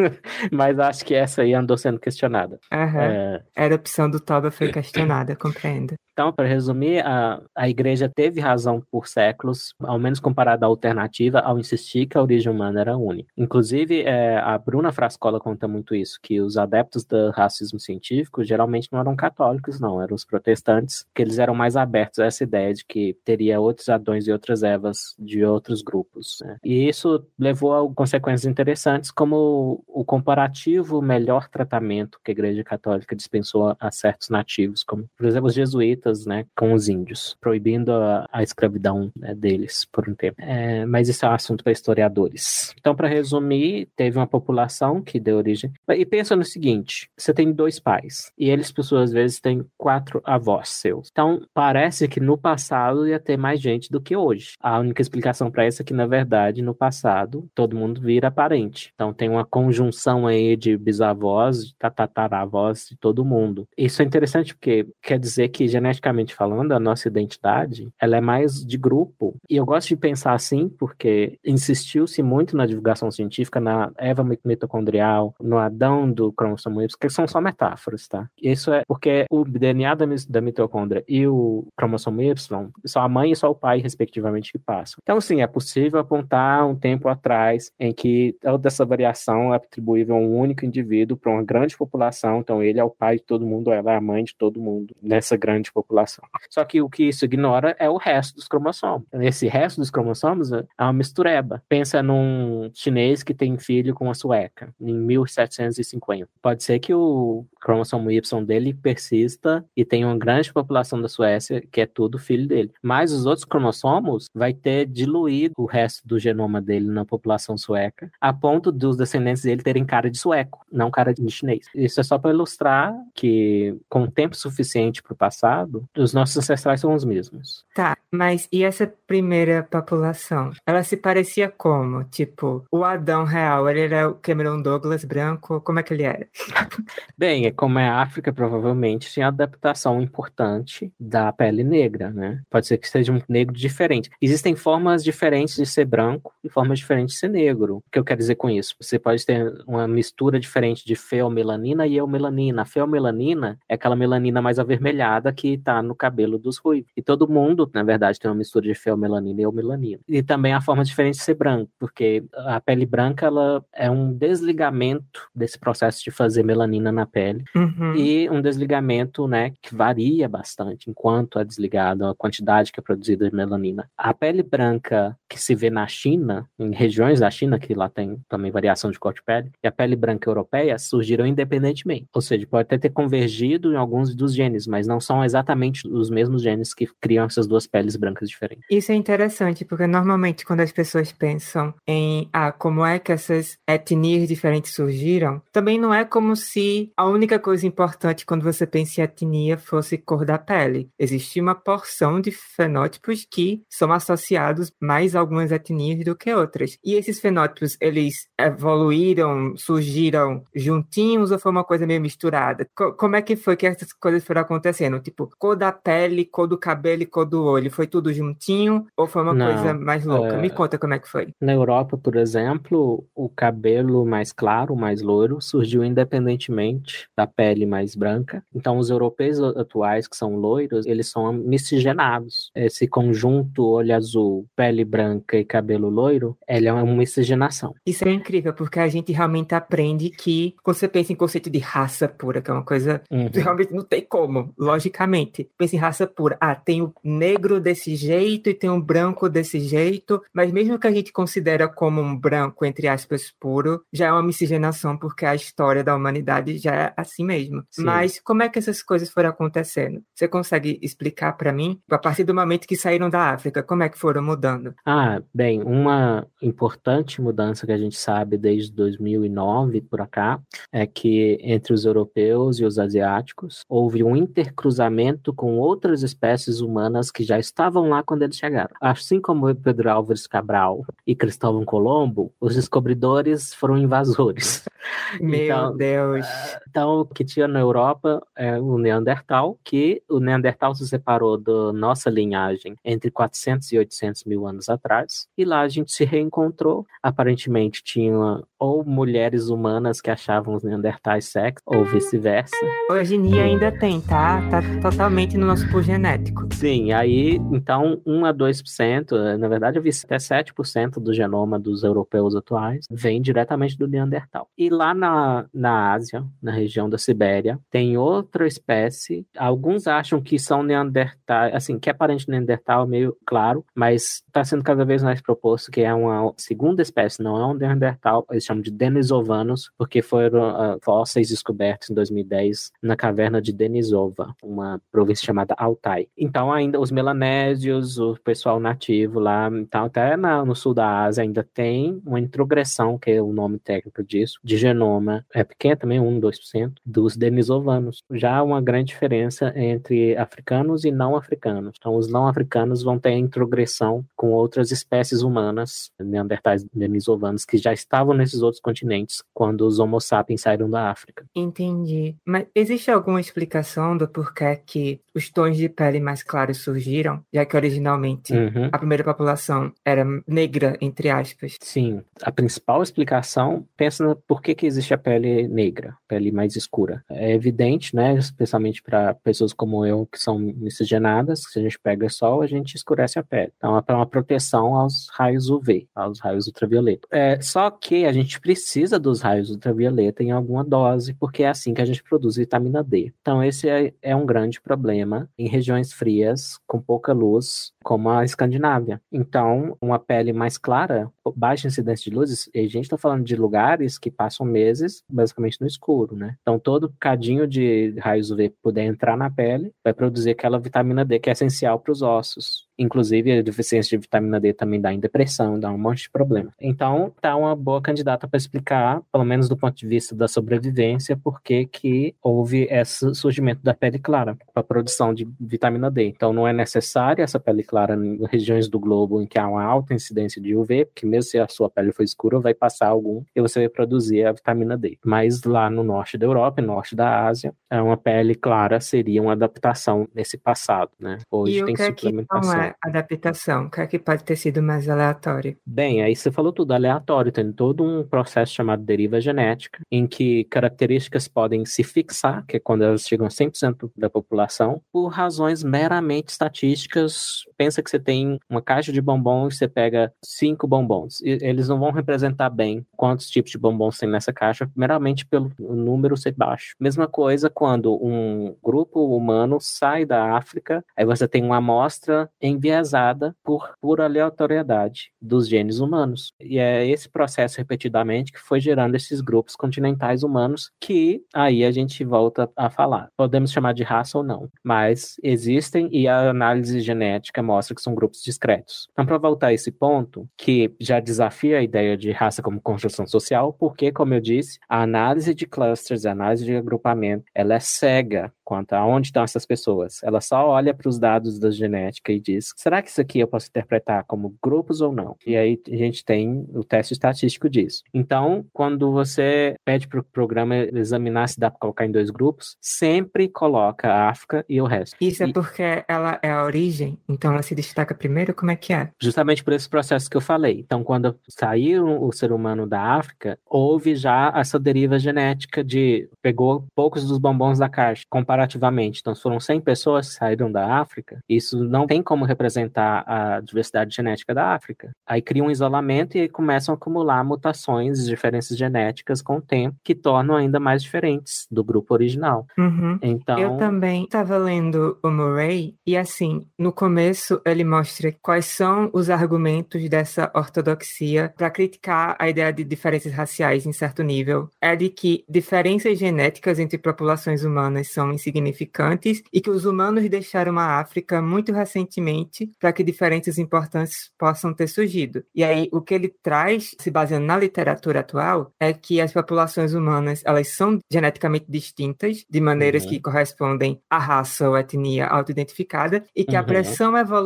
<laughs> Mas acho que essa aí andou sendo questionada. Uhum. É... A erupção do Toba foi questionada, compreendo. Então, para resumir, a, a igreja teve razão por séculos, ao menos comparada à alternativa, ao insistir que a origem humana era única. Inclusive, é, a Bruna Frascola conta muito isso, que os adeptos do racismo científico geralmente não eram católicos, não, eram os protestantes, que eles eram mais abertos a essa ideia de que teria outros Adões e outras Evas de outros grupos. Né? E isso levou a consequências interessantes, como o comparativo melhor tratamento que a Igreja Católica dispensou a certos nativos, como, por exemplo, os jesuítas né, com os índios, proibindo a, a escravidão né, deles por um tempo. É, mas isso é um assunto para historiadores. Então, para resumir, teve uma população que deu origem. E pensa no seguinte: você tem dois pais, e eles, por suas vezes, têm quatro avós seus. Então, parece que no passado ia ter mais gente do que hoje. A única explicação para isso é que, na verdade, no passado, todo mundo vira parente. Então, tem uma conjunção aí de bisavós, tataravós de todo mundo. Isso é interessante porque quer dizer que geneticamente geneticamente falando, a nossa identidade, ela é mais de grupo. E eu gosto de pensar assim porque insistiu-se muito na divulgação científica, na Eva mitocondrial, no Adão do cromossomo Y, que são só metáforas, tá? Isso é porque o DNA da, da mitocôndria e o cromossomo Y só a mãe e só o pai, respectivamente, que passam. Então, sim, é possível apontar um tempo atrás em que toda essa variação é atribuível a um único indivíduo para uma grande população. Então, ele é o pai de todo mundo, ela é a mãe de todo mundo nessa grande população população. Só que o que isso ignora é o resto dos cromossomos. Esse resto dos cromossomos é uma mistureba. Pensa num chinês que tem filho com uma sueca, em 1750. Pode ser que o cromossomo Y dele persista e tenha uma grande população da Suécia, que é tudo filho dele. Mas os outros cromossomos vai ter diluído o resto do genoma dele na população sueca, a ponto dos descendentes dele terem cara de sueco, não cara de chinês. Isso é só para ilustrar que, com tempo suficiente para o passado, os nossos ancestrais são os mesmos. Tá, mas e essa primeira população? Ela se parecia como? Tipo, o Adão real, ele era o Cameron Douglas branco? Como é que ele era? <laughs> Bem, é como é a África, provavelmente tinha adaptação importante da pele negra, né? Pode ser que seja um negro diferente. Existem formas diferentes de ser branco e formas diferentes de ser negro. O que eu quero dizer com isso? Você pode ter uma mistura diferente de feomelanina e eumelanina. A feomelanina é aquela melanina mais avermelhada que está no cabelo dos ruivos. E todo mundo, na verdade, tem uma mistura de feomelanina e eumelanina. E também a forma diferente de ser branco, porque a pele branca ela é um desligamento desse processo de fazer melanina na pele Uhum. e um desligamento, né, que varia bastante enquanto é desligado a quantidade que é produzida de melanina. A pele branca que se vê na China, em regiões da China que lá tem também variação de cor de pele, e a pele branca europeia surgiram independentemente. Ou seja, pode até ter convergido em alguns dos genes, mas não são exatamente os mesmos genes que criam essas duas peles brancas diferentes. Isso é interessante, porque normalmente quando as pessoas pensam em ah, como é que essas etnias diferentes surgiram, também não é como se a única coisa importante quando você pensa em etnia fosse cor da pele. Existe uma porção de fenótipos que são associados mais a algumas etnias do que outras. E esses fenótipos, eles evoluíram, surgiram juntinhos ou foi uma coisa meio misturada? Co- como é que foi que essas coisas foram acontecendo? Tipo, cor da pele, cor do cabelo e cor do olho, foi tudo juntinho ou foi uma Não, coisa mais louca? é- Me conta como é que foi. Na Europa, por exemplo, o cabelo mais claro, mais loiro, surgiu independentemente da pele mais branca. Então, os europeus atuais, que são loiros, eles são miscigenados. Esse conjunto olho azul, pele branca e cabelo loiro, ele é uma miscigenação. Isso é incrível, porque a gente realmente aprende que, quando você pensa em conceito de raça pura, que é uma coisa Uhum. realmente não tem como, logicamente. Pensa em raça pura. Ah, tem o negro desse jeito e tem o branco desse jeito, mas mesmo que a gente considera como um branco, entre aspas, puro, já é uma miscigenação, porque a história da humanidade já é assim mesmo. Sim. Mas como é que essas coisas foram acontecendo? Você consegue explicar para mim, a partir do momento que saíram da África, como é que foram mudando? Ah, bem, uma importante mudança que a gente sabe desde 2009 por cá é que entre os europeus e os asiáticos houve um intercruzamento com outras espécies humanas que já estavam lá quando eles chegaram. Assim como Pedro Álvares Cabral e Cristóvão Colombo, os descobridores foram invasores. <laughs> Meu Então, Deus. Então, o que tinha na Europa é o Neandertal, que o Neandertal se separou da nossa linhagem entre 400 e 800 mil anos atrás, e lá a gente se reencontrou. Aparentemente, tinha ou mulheres humanas que achavam os Neandertais sexo, ou vice-versa. Hoje em dia ainda tem, tá? Tá totalmente no nosso pool genético. Sim, aí, então, 1 a 2%, eh, na verdade, eu vi até 7% do genoma dos europeus atuais vem diretamente do Neandertal. E lá na, na Ásia, na região da Sibéria, tem outra espécie. Alguns acham que são Neandertais, assim, que é parente do Neandertal, meio claro, mas está sendo cada vez mais proposto que é uma segunda espécie, não é um Neandertal, eles chamam de Denisovanos, porque foram ah, fósseis descobertos em 2010 na caverna de Denisova, uma província chamada Altai. Então, ainda os melanésios, o pessoal nativo lá, então, até na- no sul da Ásia ainda tem uma introgressão, que é o nome técnico disso, de genoma, é pequena também, 1, 2%, dos denisovanos. Já há uma grande diferença entre africanos e não africanos. Então, os não africanos vão ter introgressão com outras espécies humanas, neandertais denisovanos, que já estavam nesses outros continentes quando os homo sapiens saíram da África. Entendi. Mas existe alguma explicação do porquê que os tons de pele mais claros surgiram, já que originalmente Uhum. a primeira população era negra, entre aspas? Sim, a principal explicação, pensa no por que que, que existe a pele negra, pele mais escura? É evidente, né, especialmente para pessoas como eu que são miscigenadas, que se a gente pega sol, a gente escurece a pele. Então é para uma proteção aos raios UV, aos raios ultravioleta. É, só que a gente precisa dos raios ultravioleta em alguma dose, porque é assim que a gente produz vitamina D. Então esse é, é um grande problema em regiões frias, com pouca luz, como a Escandinávia. Então, uma pele mais clara, baixa incidência de luzes, e a gente está falando de lugares que passam meses basicamente no escuro, né? Então, todo cadinho de raios UV puder entrar na pele vai produzir aquela vitamina D que é essencial para os ossos. Inclusive, a deficiência de vitamina D também dá em depressão, dá um monte de problema. Então, tá uma boa candidata para explicar, pelo menos do ponto de vista da sobrevivência, por que que houve esse surgimento da pele clara para produção de vitamina D. Então, não é necessária essa pele clara em regiões do globo em que há uma alta incidência de UV, porque mesmo se a sua pele for escura, vai passar algum e você vai produzir a vitamina D. Mas lá no norte da Europa norte da Ásia, é uma pele clara seria uma adaptação nesse passado, né? Hoje e tem suplementação. É adaptação? O que é que pode ter sido mais aleatório? Bem, aí você falou tudo aleatório. Tem todo um processo chamado deriva genética, em que características podem se fixar, que é quando elas chegam a 100% da população, por razões meramente estatísticas. Pensa que você tem uma caixa de bombons e você pega cinco bombons. E eles não vão representar bem quantos tipos de bombons tem nessa caixa, meramente pelo número ser baixo. Mesma coisa quando um grupo humano sai da África, aí você tem uma amostra enviesada por pura aleatoriedade dos genes humanos. E é esse processo repetidamente que foi gerando esses grupos continentais humanos que aí a gente volta a falar. Podemos chamar de raça ou não, mas existem e a análise genética mostra que são grupos discretos. Então, para voltar a esse ponto, que já desafia a ideia de raça como construção social, porque, como eu disse, a análise de clusters, a análise de agrupamento, ela é cega quanto a onde estão essas pessoas. Ela só olha para os dados da genética e diz: será que isso aqui eu posso interpretar como grupos ou não? E aí a gente tem o teste estatístico disso. Então, quando você pede para o programa examinar se dá para colocar em dois grupos, sempre coloca a África e o resto. Isso é e... é porque ela é a origem, então ela se destaca primeiro? Como é que é? Justamente por esse processo que eu falei. Então, quando saiu o ser humano da África, houve já essa deriva genética de pegou poucos dos bombons da caixa, comparativamente. Então, foram 100 pessoas que saíram da África. Isso não tem como representar a diversidade genética da África. Aí cria um isolamento e começam a acumular mutações, diferenças genéticas com o tempo, que tornam ainda mais diferentes do grupo original. Uhum. Então, eu também estava lendo o Murray e assim, no começo ele mostra quais são os argumentos dessa ortodoxia para criticar a ideia de diferenças raciais em certo nível. É de que diferenças genéticas entre populações humanas são insignificantes e que os humanos deixaram a África muito recentemente para que diferenças importantes possam ter surgido. E aí, o que ele traz, se baseando na literatura atual, é que as populações humanas, elas são geneticamente distintas, de maneiras uhum. que correspondem à raça ou etnia autoidentificada, e que uhum. a pressão evolutiva,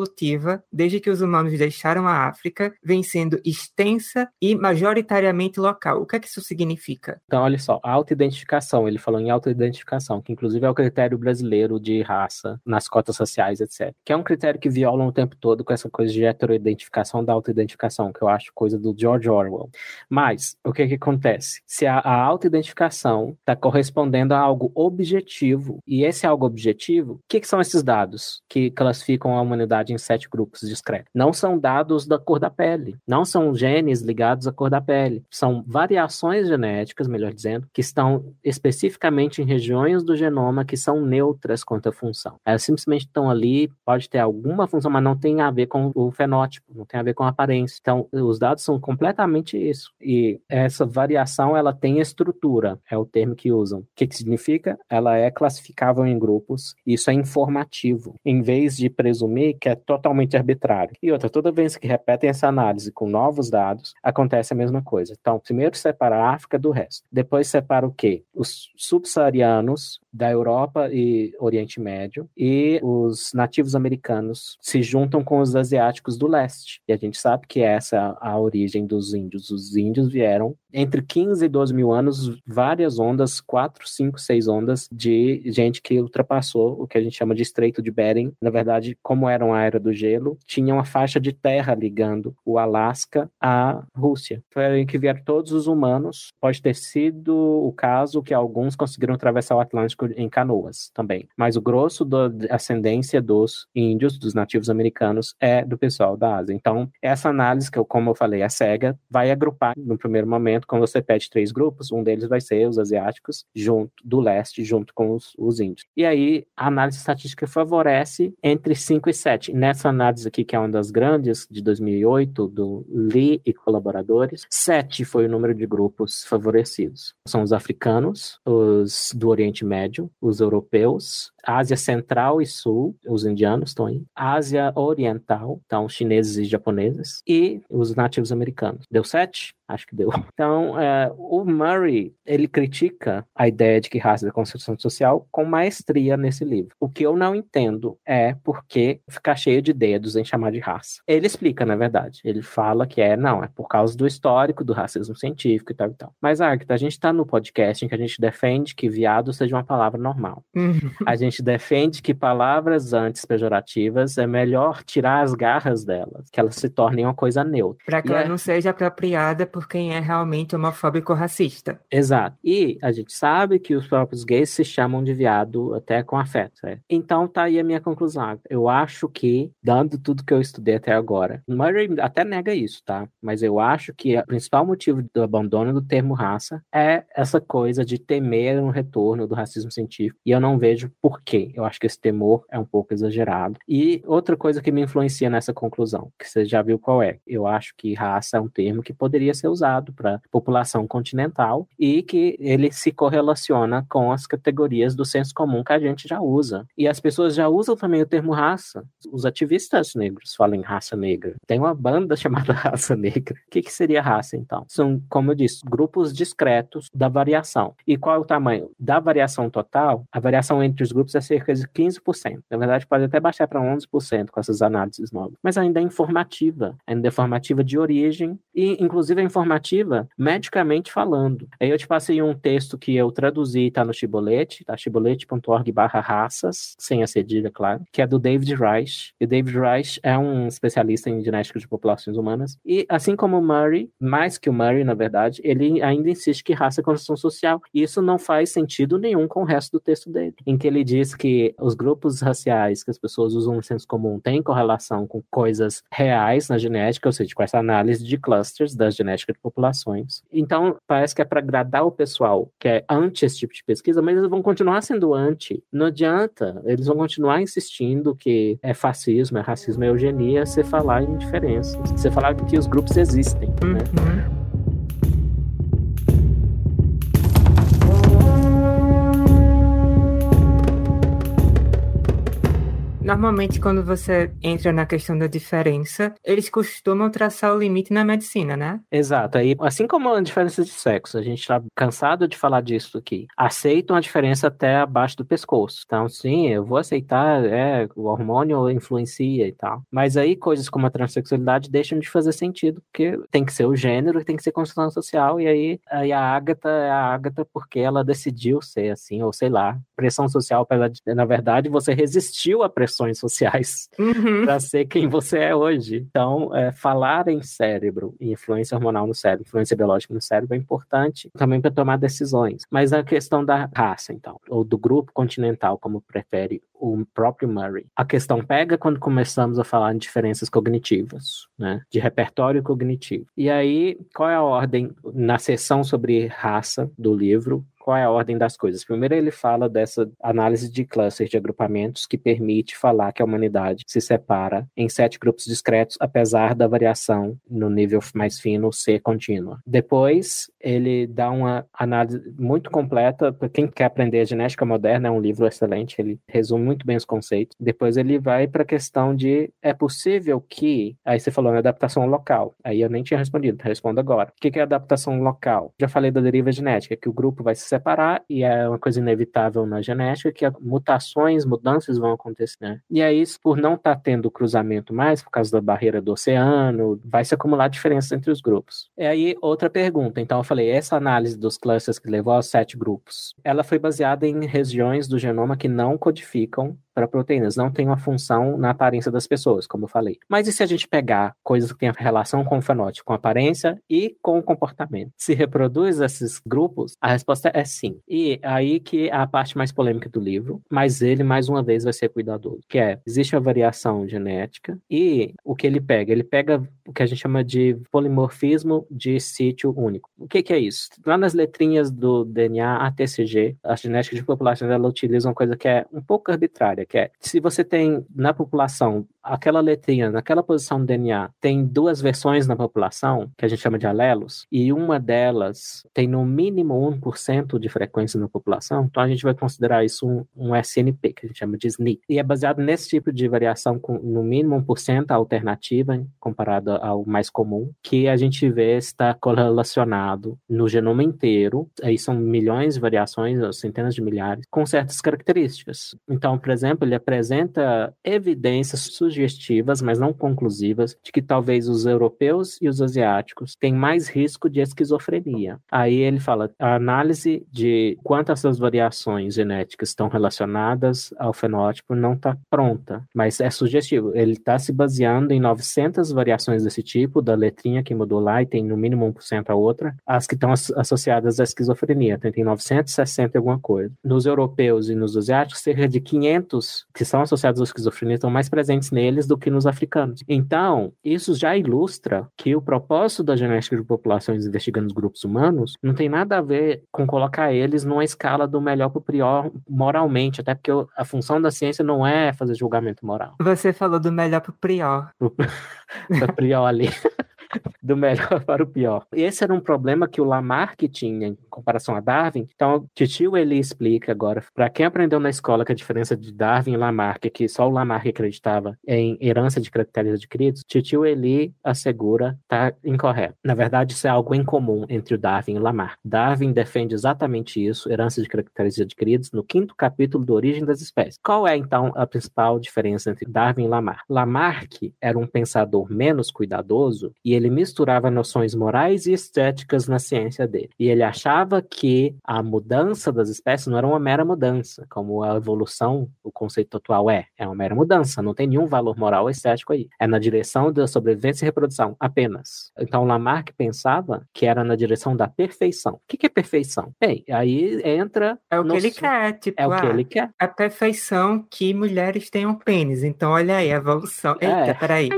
desde que os humanos deixaram a África, vem sendo extensa e majoritariamente local. O que é que isso significa? Então, olha só, autoidentificação, ele falou em autoidentificação, que inclusive é o critério brasileiro de raça nas cotas sociais, etc. Que é um critério que violam o tempo todo com essa coisa de heteroidentificação da autoidentificação, que eu acho coisa do George Orwell. Mas, o que que acontece? Se a, a autoidentificação está correspondendo a algo objetivo, e esse algo objetivo, o que, que são esses dados que classificam a humanidade em sete grupos discretos? Não são dados da cor da pele, não são genes ligados à cor da pele, são variações genéticas, melhor dizendo, que estão especificamente em regiões do genoma que são neutras quanto à função. Elas simplesmente estão ali, pode ter alguma função, mas não tem a ver com o fenótipo, não tem a ver com a aparência. Então, os dados são completamente isso. E essa variação, ela tem estrutura, é o termo que usam. O que, que significa? Ela é classificável em grupos, isso é informativo, em vez de presumir que é totalmente arbitrário. E outra, toda vez que repetem essa análise com novos dados, acontece a mesma coisa. Então, primeiro separa a África do resto. Depois separa o quê? Os subsaarianos da Europa e Oriente Médio, e os nativos americanos se juntam com os asiáticos do leste. E a gente sabe que essa é a origem dos índios. Os índios vieram entre 15 e 12 mil anos, várias ondas, 4, 5, 6 ondas de gente que ultrapassou o que a gente chama de Estreito de Bering. Na verdade, como era uma era do gelo, tinha uma faixa de terra ligando o Alasca à Rússia. Foi aí que vieram todos os humanos. Pode ter sido o caso que alguns conseguiram atravessar o Atlântico em canoas também. Mas o grosso da ascendência dos índios, dos nativos americanos, é do pessoal da Ásia. Então, essa análise, que eu, como eu falei, é cega, vai agrupar no primeiro momento, quando você pede três grupos, um deles vai ser os asiáticos, junto do leste, junto com os, os índios. E aí, a análise estatística favorece entre 5 e 7. Nessa análise aqui, que é uma das grandes, de 2008, do Lee e colaboradores, 7 foi o número de grupos favorecidos. São os africanos, os do Oriente Médio, os europeus, Ásia Central e Sul, os indianos estão aí, Ásia Oriental, então chineses e japoneses, e os nativos americanos. Deu sete? Acho que deu. <laughs> Então, é, o Murray, ele critica a ideia de que raça é construção social com maestria nesse livro. O que eu não entendo é por que ficar cheio de dedos em chamar de raça. Ele explica, na verdade. Ele fala que é, não, é por causa do histórico do racismo científico e tal e tal. Mas, Arquita, a gente está no podcast em que a gente defende que viado seja uma palavra normal. a gente gente defende que palavras antes pejorativas é melhor tirar as garras delas, que elas se tornem uma coisa neutra. Para que e ela é... não seja apropriada por quem é realmente homofóbico racista. Exato. E a gente sabe que os próprios gays se chamam de viado até com afeto. É. Então tá aí a minha conclusão. Eu acho que, dando tudo que eu estudei até agora, Murray até nega isso, tá? Mas eu acho que o principal motivo do abandono do termo raça é essa coisa de temer um retorno do racismo científico. E eu não vejo por ok, eu acho que esse temor é um pouco exagerado. E outra coisa que me influencia nessa conclusão, que você já viu qual é, eu acho que raça é um termo que poderia ser usado para população continental e que ele se correlaciona com as categorias do senso comum que a gente já usa. E as pessoas já usam também o termo raça. Os ativistas negros falam em raça negra. Tem uma banda <laughs> chamada raça negra. O que, que seria raça, então? São, como eu disse, grupos discretos da variação. E qual é o tamanho? Da variação total, a variação entre os grupos é cerca de 15%. Na verdade, pode até baixar para 11% com essas análises novas. Mas ainda é informativa. Ainda é informativa de origem e, inclusive, é informativa medicamente falando. Aí eu te passei um texto que eu traduzi, está no Chibolete, tá? chibolete.org barra raças, sem a claro, que é do David Reich. E David Reich é um especialista em genética de populações humanas. E, assim como o Murray, mais que o Murray, na verdade, ele ainda insiste que raça é construção social. E isso não faz sentido nenhum com o resto do texto dele, em que ele diz que os grupos raciais que as pessoas usam no senso comum têm correlação com coisas reais na genética, ou seja, com essa análise de clusters da genética de populações. Então, parece que é para agradar o pessoal que é anti esse tipo de pesquisa, mas eles vão continuar sendo anti. Não adianta, eles vão continuar insistindo que é fascismo, é racismo, é eugenia, você falar em diferenças, você falar que os grupos existem. Né? Uhum. Normalmente, quando você entra na questão da diferença, eles costumam traçar o limite na medicina, né? Exato. Aí, assim como a diferença de sexo, a gente está cansado de falar disso aqui. Aceitam a diferença até abaixo do pescoço. Então, sim, eu vou aceitar, é, o hormônio influencia e tal. Mas aí, coisas como a transexualidade deixam de fazer sentido, porque tem que ser o gênero, tem que ser construção social, e aí, aí a Ágata é a Ágata porque ela decidiu ser assim, ou sei lá, pressão social, na verdade, você resistiu à pressão relações sociais <laughs> uhum. para ser quem você é hoje. Então, é, falar em cérebro e influência hormonal no cérebro, influência biológica no cérebro é importante também para tomar decisões. Mas a questão da raça, então, ou do grupo continental, como prefere o próprio Murray. A questão pega quando começamos a falar em diferenças cognitivas, né? De repertório cognitivo. E aí, qual é a ordem na seção sobre raça do livro? Qual é a ordem das coisas. Primeiro, ele fala dessa análise de clusters de agrupamentos que permite falar que a humanidade se separa em sete grupos discretos, apesar da variação no nível mais fino ser contínua. Depois, ele dá uma análise muito completa. Para quem quer aprender a genética moderna, é um livro excelente, ele resume muito bem os conceitos. Depois ele vai para a questão de é possível que. Aí você falou na adaptação local. Aí eu nem tinha respondido, respondo agora. O que é adaptação local? Já falei da deriva genética, que o grupo vai se separar e é uma coisa inevitável na genética que mutações, mudanças vão acontecer. Né? E aí, por não estar tá tendo cruzamento mais, por causa da barreira do oceano, vai se acumular diferenças entre os grupos. E aí, outra pergunta. Então, eu falei, essa análise dos clusters que levou aos sete grupos, ela foi baseada em regiões do genoma que não codificam para proteínas, não tem uma função na aparência das pessoas, como eu falei. Mas e se a gente pegar coisas que têm relação com o fenótipo, com a aparência e com o comportamento? Se reproduz esses grupos? A resposta é sim. E aí que é a parte mais polêmica do livro, mas ele, mais uma vez, vai ser cuidadoso, que é, existe a variação genética e o que ele pega? Ele pega o que a gente chama de polimorfismo de sítio único. O que, que é isso? Lá nas letrinhas do DNA, ATCG, a genética de população, ela utiliza uma coisa que é um pouco arbitrária, que é se você tem na população aquela letrinha naquela posição do DNA tem duas versões na população, que a gente chama de alelos, e uma delas tem no mínimo 1% de frequência na população, então a gente vai considerar isso um, um SNP, que a gente chama de SNP. E é baseado nesse tipo de variação com no mínimo 1% alternativa, comparado ao mais comum, que a gente vê está correlacionado no genoma inteiro, aí são milhões de variações, centenas de milhares, com certas características. Então, por exemplo, ele apresenta evidências sugestivas, mas não conclusivas, de que talvez os europeus e os asiáticos têm mais risco de esquizofrenia. Aí ele fala: a análise de quantas essas variações genéticas estão relacionadas ao fenótipo não está pronta, mas é sugestivo. Ele está se baseando em 900 variações desse tipo, da letrinha que mudou lá e tem no mínimo 1% a outra, as que estão associadas à esquizofrenia, então tem 960 e alguma coisa. Nos europeus e nos asiáticos, cerca de 500 que são associados à esquizofrenia estão mais presentes nele neles do que nos africanos. Então, isso já ilustra que o propósito da genética de populações investigando os grupos humanos não tem nada a ver com colocar eles numa escala do melhor para o pior moralmente, até porque a função da ciência não é fazer julgamento moral. Você falou do melhor para o pior. Para pior ali. <laughs> <laughs> do melhor <laughs> para o pior. Esse era um problema que o Lamarck tinha em comparação a Darwin. Então, Titio ele explica agora para quem aprendeu na escola que a diferença de Darwin e Lamarck, que só o Lamarck acreditava em herança de caracteres adquiridos, Titio ele assegura tá incorreto. Na verdade, isso é algo em comum entre o Darwin e o Lamarck. Darwin defende exatamente isso, herança de caracteres adquiridos, no quinto capítulo do Origem das Espécies. Qual é então a principal diferença entre Darwin e Lamarck? Lamarck era um pensador menos cuidadoso e ele misturava noções morais e estéticas na ciência dele. E ele achava que a mudança das espécies não era uma mera mudança, como a evolução, o conceito atual é. É uma mera mudança, não tem nenhum valor moral ou estético aí. É na direção da sobrevivência e reprodução, apenas. Então Lamarck pensava que era na direção da perfeição. O que é perfeição? Bem, aí entra. É o que ele quer, tipo. É o que ele quer. A perfeição que mulheres tenham pênis. Então, olha aí, a evolução. Eita, <laughs> é. peraí.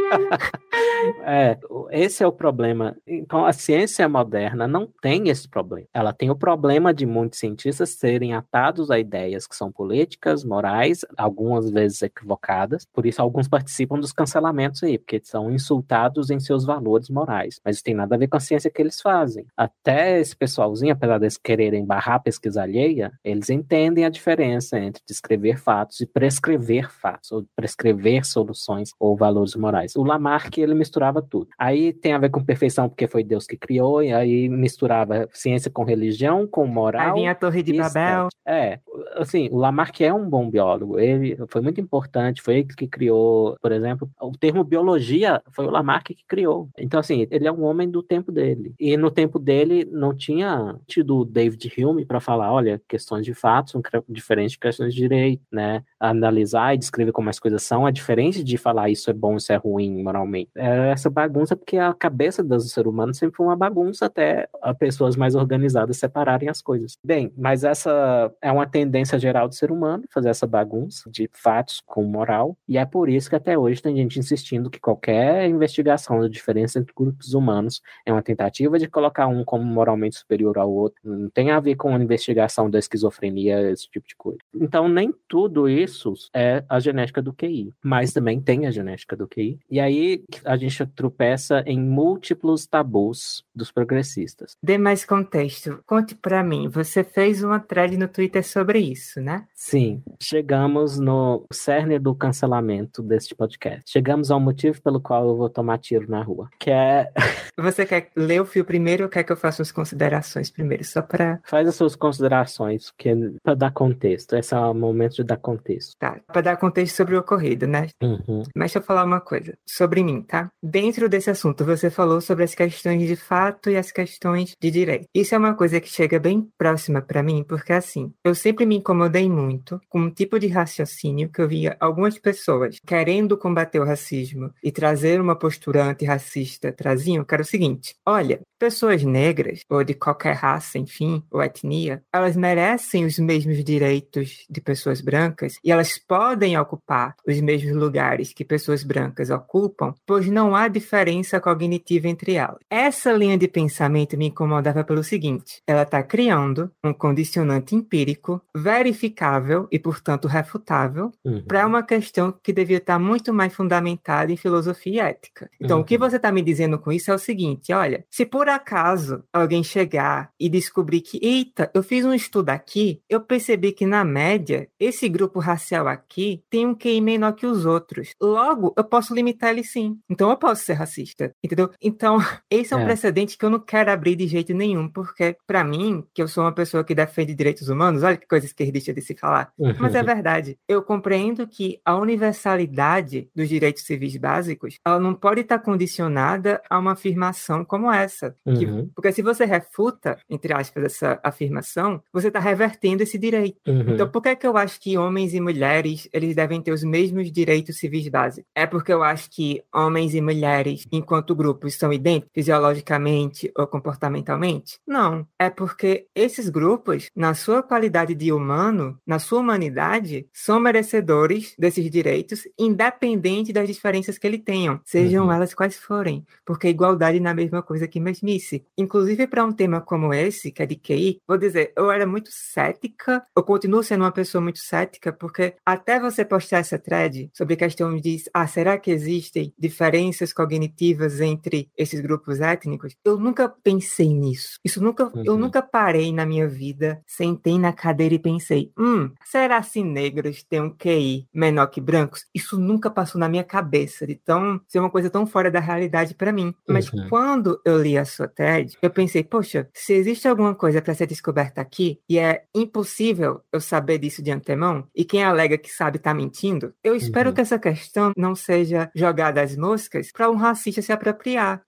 é, esse é o problema. Então, a ciência moderna não tem esse problema. Ela tem o problema de muitos cientistas serem atados a ideias que são políticas, morais, algumas vezes equivocadas. Por isso, alguns participam dos cancelamentos aí, porque são insultados em seus valores morais. Mas isso tem nada a ver com a ciência que eles fazem. Até esse pessoalzinho, apesar de quererem barrar a pesquisa alheia, eles entendem a diferença entre descrever fatos e prescrever fatos, ou prescrever soluções ou valores morais. O Lamarck, ele misturava tudo. Aí tem a ver com perfeição, porque foi Deus que criou, e aí misturava ciência com religião, com moral. Aí vinha a Torre de Babel. É, assim, o Lamarck é um bom biólogo, ele foi muito importante, foi ele que criou, por exemplo, o termo biologia foi o Lamarck que criou. Então, assim, ele é um homem do tempo dele. E no tempo dele não tinha tido o David Hume para falar, olha, questões de fatos são diferentes de questões de direito, né? Analisar e descrever como as coisas são é diferente de falar isso é bom, isso é ruim moralmente. É essa bagunça porque a cabeça do ser humano sempre foi uma bagunça até as pessoas mais organizadas separarem as coisas. Bem, mas essa é uma tendência geral do ser humano, fazer essa bagunça de fatos com moral, e é por isso que até hoje tem gente insistindo que qualquer investigação da diferença entre grupos humanos é uma tentativa de colocar um como moralmente superior ao outro, não tem a ver com a investigação da esquizofrenia, esse tipo de coisa. Então, nem tudo isso é a genética do QI, mas também tem a genética do QI. E aí a gente tropeça em múltiplos tabus dos progressistas. Dê mais contexto. Conte para mim. Você fez uma thread no Twitter sobre isso, né? Sim. Chegamos no cerne do cancelamento deste podcast. Chegamos ao motivo pelo qual eu vou tomar tiro na rua, que é <laughs> Você quer ler o fio primeiro ou quer que eu faça as considerações primeiro? Só para. Faz as suas considerações, porque para dar contexto. Esse é o momento de dar contexto. Tá, para dar contexto sobre o ocorrido, né? Uhum. Mas deixa eu falar uma coisa sobre mim, tá? Dentro desse assunto, você falou sobre as questões de fato e as questões de direito. Isso é uma coisa que chega bem próxima para mim, porque assim, eu sempre me incomodei muito com um tipo de raciocínio que eu via algumas pessoas querendo combater o racismo e trazer uma postura antirracista traziam, que era o seguinte: olha, pessoas negras, ou de qualquer raça, enfim, ou etnia, elas merecem os mesmos direitos de pessoas brancas e elas podem ocupar os mesmos lugares que pessoas brancas ocupam, pois não há diferença cognitiva entre elas. Essa linha de pensamento me incomodava pelo seguinte: ela está criando um condicionante empírico, verificável e, portanto, refutável, Uhum. para uma questão que devia estar muito mais fundamentada em filosofia e ética. Então, o que Uhum. você está me dizendo com isso é o seguinte: olha, se por acaso alguém chegar e descobrir que, eita, eu fiz um estudo aqui, eu percebi que na média esse grupo racial aqui tem um QI menor que os outros. Logo, eu posso limitar ele sim. Então, eu posso ser racista, entendeu? Então, <laughs> esse é um É. precedente que eu não quero abrir de jeito nenhum, porque para mim, que eu sou uma pessoa que defende direitos humanos, olha que coisa esquerdista de se falar. Mas é Uhum. verdade. Eu compreendo que a universalidade dos direitos civis básicos, ela não pode estar condicionada a uma afirmação como essa. Que- Uhum. porque se você refuta, entre aspas, essa afirmação, você está revertendo esse direito. Uhum. Então, por que, é que eu acho que homens e mulheres eles devem ter os mesmos direitos civis básicos? É porque eu acho que homens e mulheres, enquanto grupos, são idênticos fisiologicamente ou comportamentalmente? Não. É porque esses grupos, na sua qualidade de humano, na sua humanidade, são merecedores desses direitos, independente das diferenças que eles tenham, sejam Uhum. elas quais forem. Porque igualdade não é a mesma coisa que mesmice. Inclusive, para um tema como esse, que é de QI, vou dizer, eu era muito cética, eu continuo sendo uma pessoa muito cética, porque até você postar essa thread sobre a questão de, ah, será que existem diferenças cognitivas entre esses grupos étnicos? Eu nunca pensei nisso. Isso nunca, eu Uhum. nunca parei na minha vida, sentei na cadeira e pensei, hum, será se negros têm um QI menor que brancos? Isso nunca passou na minha cabeça, de tão ser uma coisa tão fora da realidade para mim. Mas Uhum. quando eu li a sua TED, eu pensei, poxa, se existe alguma coisa para ser descoberta aqui e é impossível eu saber disso de antemão, e quem alega que sabe está mentindo, eu espero Uhum. que essa questão não seja jogada às moscas para um racista se apropriar.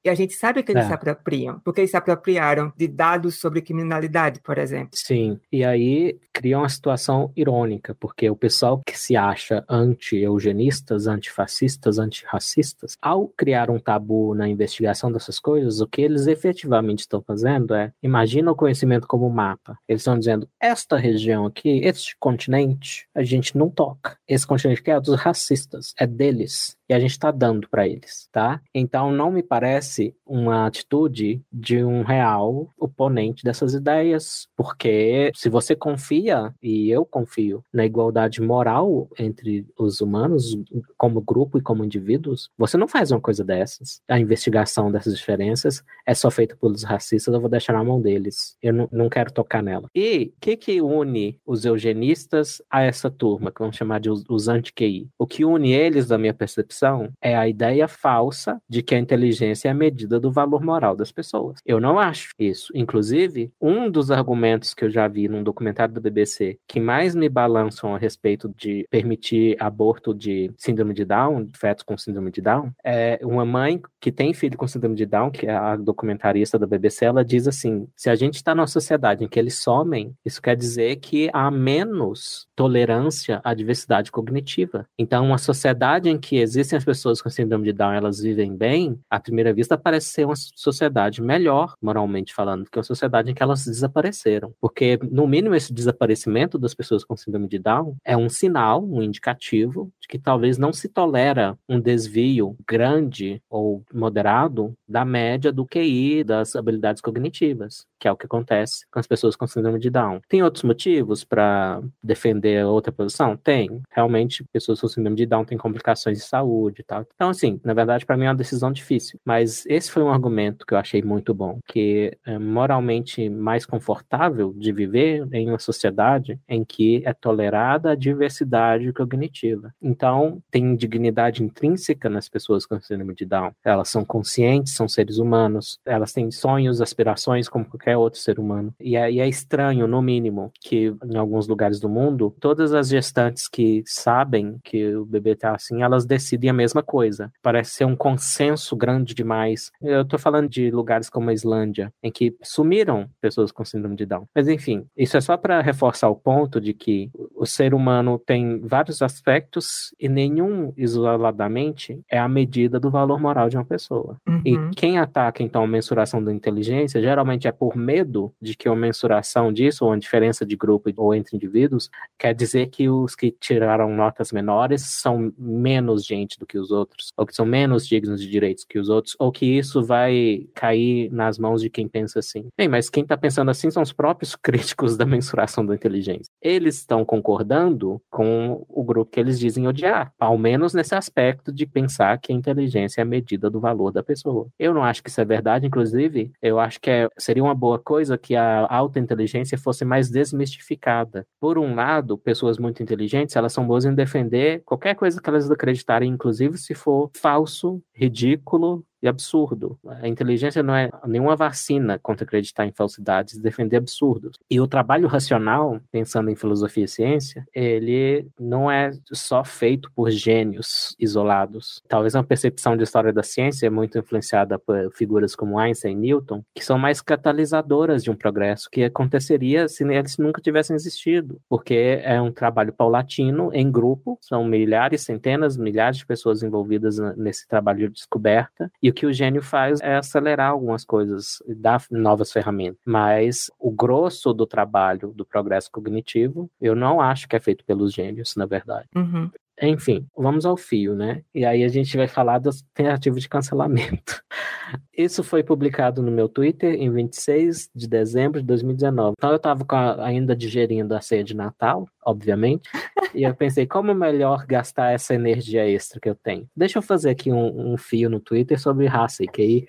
E a gente sabe que eles É. se apropriam, porque eles se apropriaram de dados sobre criminalidade, por exemplo. Sim, e aí cria uma situação irônica, porque o pessoal que se acha anti-eugenistas, antifascistas, antirracistas, ao criar um tabu na investigação dessas coisas, o que eles efetivamente estão fazendo é, imagina o conhecimento como mapa. Eles estão dizendo, esta região aqui, este continente, a gente não toca. Esse continente aqui é dos racistas, é deles. E a gente está dando para eles, tá? Então não me parece uma atitude de um real oponente dessas ideias, porque se você confia, e eu confio, na igualdade moral entre os humanos, como grupo e como indivíduos, você não faz uma coisa dessas. A investigação dessas diferenças é só feita pelos racistas, eu vou deixar na mão deles. Eu não, não quero tocar nela. E o que, que une os eugenistas a essa turma, que vamos chamar de os, os anti-QI? O que une eles, da minha percepção, é a ideia falsa de que a inteligência é a medida do valor moral das pessoas. Eu não acho isso. Inclusive, um dos argumentos que eu já vi num documentário da BBC que mais me balançam a respeito de permitir aborto de síndrome de Down, fetos com síndrome de Down, é uma mãe que tem filho com síndrome de Down, que é a documentarista da BBC, ela diz assim: se a gente está numa sociedade em que eles somem, isso quer dizer que há menos tolerância à diversidade cognitiva. Então, uma sociedade em que existem as pessoas com síndrome de Down, elas vivem bem, à primeira vista parece ser uma sociedade melhor, moralmente falando, do que uma sociedade em que elas desapareceram. Porque, no mínimo, esse desaparecimento das pessoas com síndrome de Down é um sinal, um indicativo de que talvez não se tolera um desvio grande ou moderado da média do QI, das habilidades cognitivas. Que é o que acontece com as pessoas com síndrome de Down. Tem outros motivos para defender outra posição? Tem. Realmente, pessoas com síndrome de Down têm complicações de saúde e tal. Então, assim, na verdade, para mim é uma decisão difícil. Mas esse foi um argumento que eu achei muito bom, que é moralmente mais confortável de viver em uma sociedade em que é tolerada a diversidade cognitiva. Então, tem dignidade intrínseca nas pessoas com síndrome de Down. Elas são conscientes, são seres humanos, elas têm sonhos, aspirações como qualquer outro ser humano. E é, e é estranho, no mínimo, que em alguns lugares do mundo, todas as gestantes que sabem que o bebê tá assim, elas decidem a mesma coisa. Parece ser um consenso grande demais. Eu tô falando de lugares como a Islândia, em que sumiram pessoas com síndrome de Down. Mas enfim, isso é só para reforçar o ponto de que o ser humano tem vários aspectos e nenhum isoladamente é a medida do valor moral de uma pessoa. Uhum. E quem ataca então a mensuração da inteligência geralmente é por medo de que uma mensuração disso, ou uma diferença de grupo ou entre indivíduos, quer dizer que os que tiraram notas menores são menos gente do que os outros, ou que são menos dignos de direitos que os outros, ou que isso vai cair nas mãos de quem pensa assim. Bem, mas quem está pensando assim são os próprios <laughs> críticos da mensuração da inteligência. Eles estão concordando com o grupo que eles dizem odiar, ao menos nesse aspecto de pensar que a inteligência é a medida do valor da pessoa. Eu não acho que isso é verdade, inclusive, eu acho que é, seria uma boa coisa que a alta inteligência fosse mais desmistificada. Por um lado, pessoas muito inteligentes, elas são boas em defender qualquer coisa que elas acreditarem, inclusive se for falso, ridículo e absurdo. A inteligência não é nenhuma vacina contra acreditar em falsidades, defender absurdos. E o trabalho racional, pensando em filosofia e ciência, ele não é só feito por gênios isolados. Talvez uma percepção de história da ciência é muito influenciada por figuras como Einstein e Newton, que são mais catalisadoras de um progresso que aconteceria se eles nunca tivessem existido, porque é um trabalho paulatino em grupo, são milhares, centenas, milhares de pessoas envolvidas nesse trabalho de descoberta e que o gênio faz é acelerar algumas coisas, dar novas ferramentas. Mas o grosso do trabalho do progresso cognitivo, eu não acho que é feito pelos gênios, na verdade. Uhum. Enfim, vamos ao fio, né? E aí a gente vai falar das tentativas de cancelamento. <laughs> Isso foi publicado no meu Twitter em 26 de dezembro de 2019. Então eu estava ainda digerindo a ceia de Natal, obviamente, e eu pensei como melhor gastar essa energia extra que eu tenho. Deixa eu fazer aqui um, um fio no Twitter sobre raça e QI.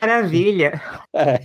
Maravilha! <laughs> É.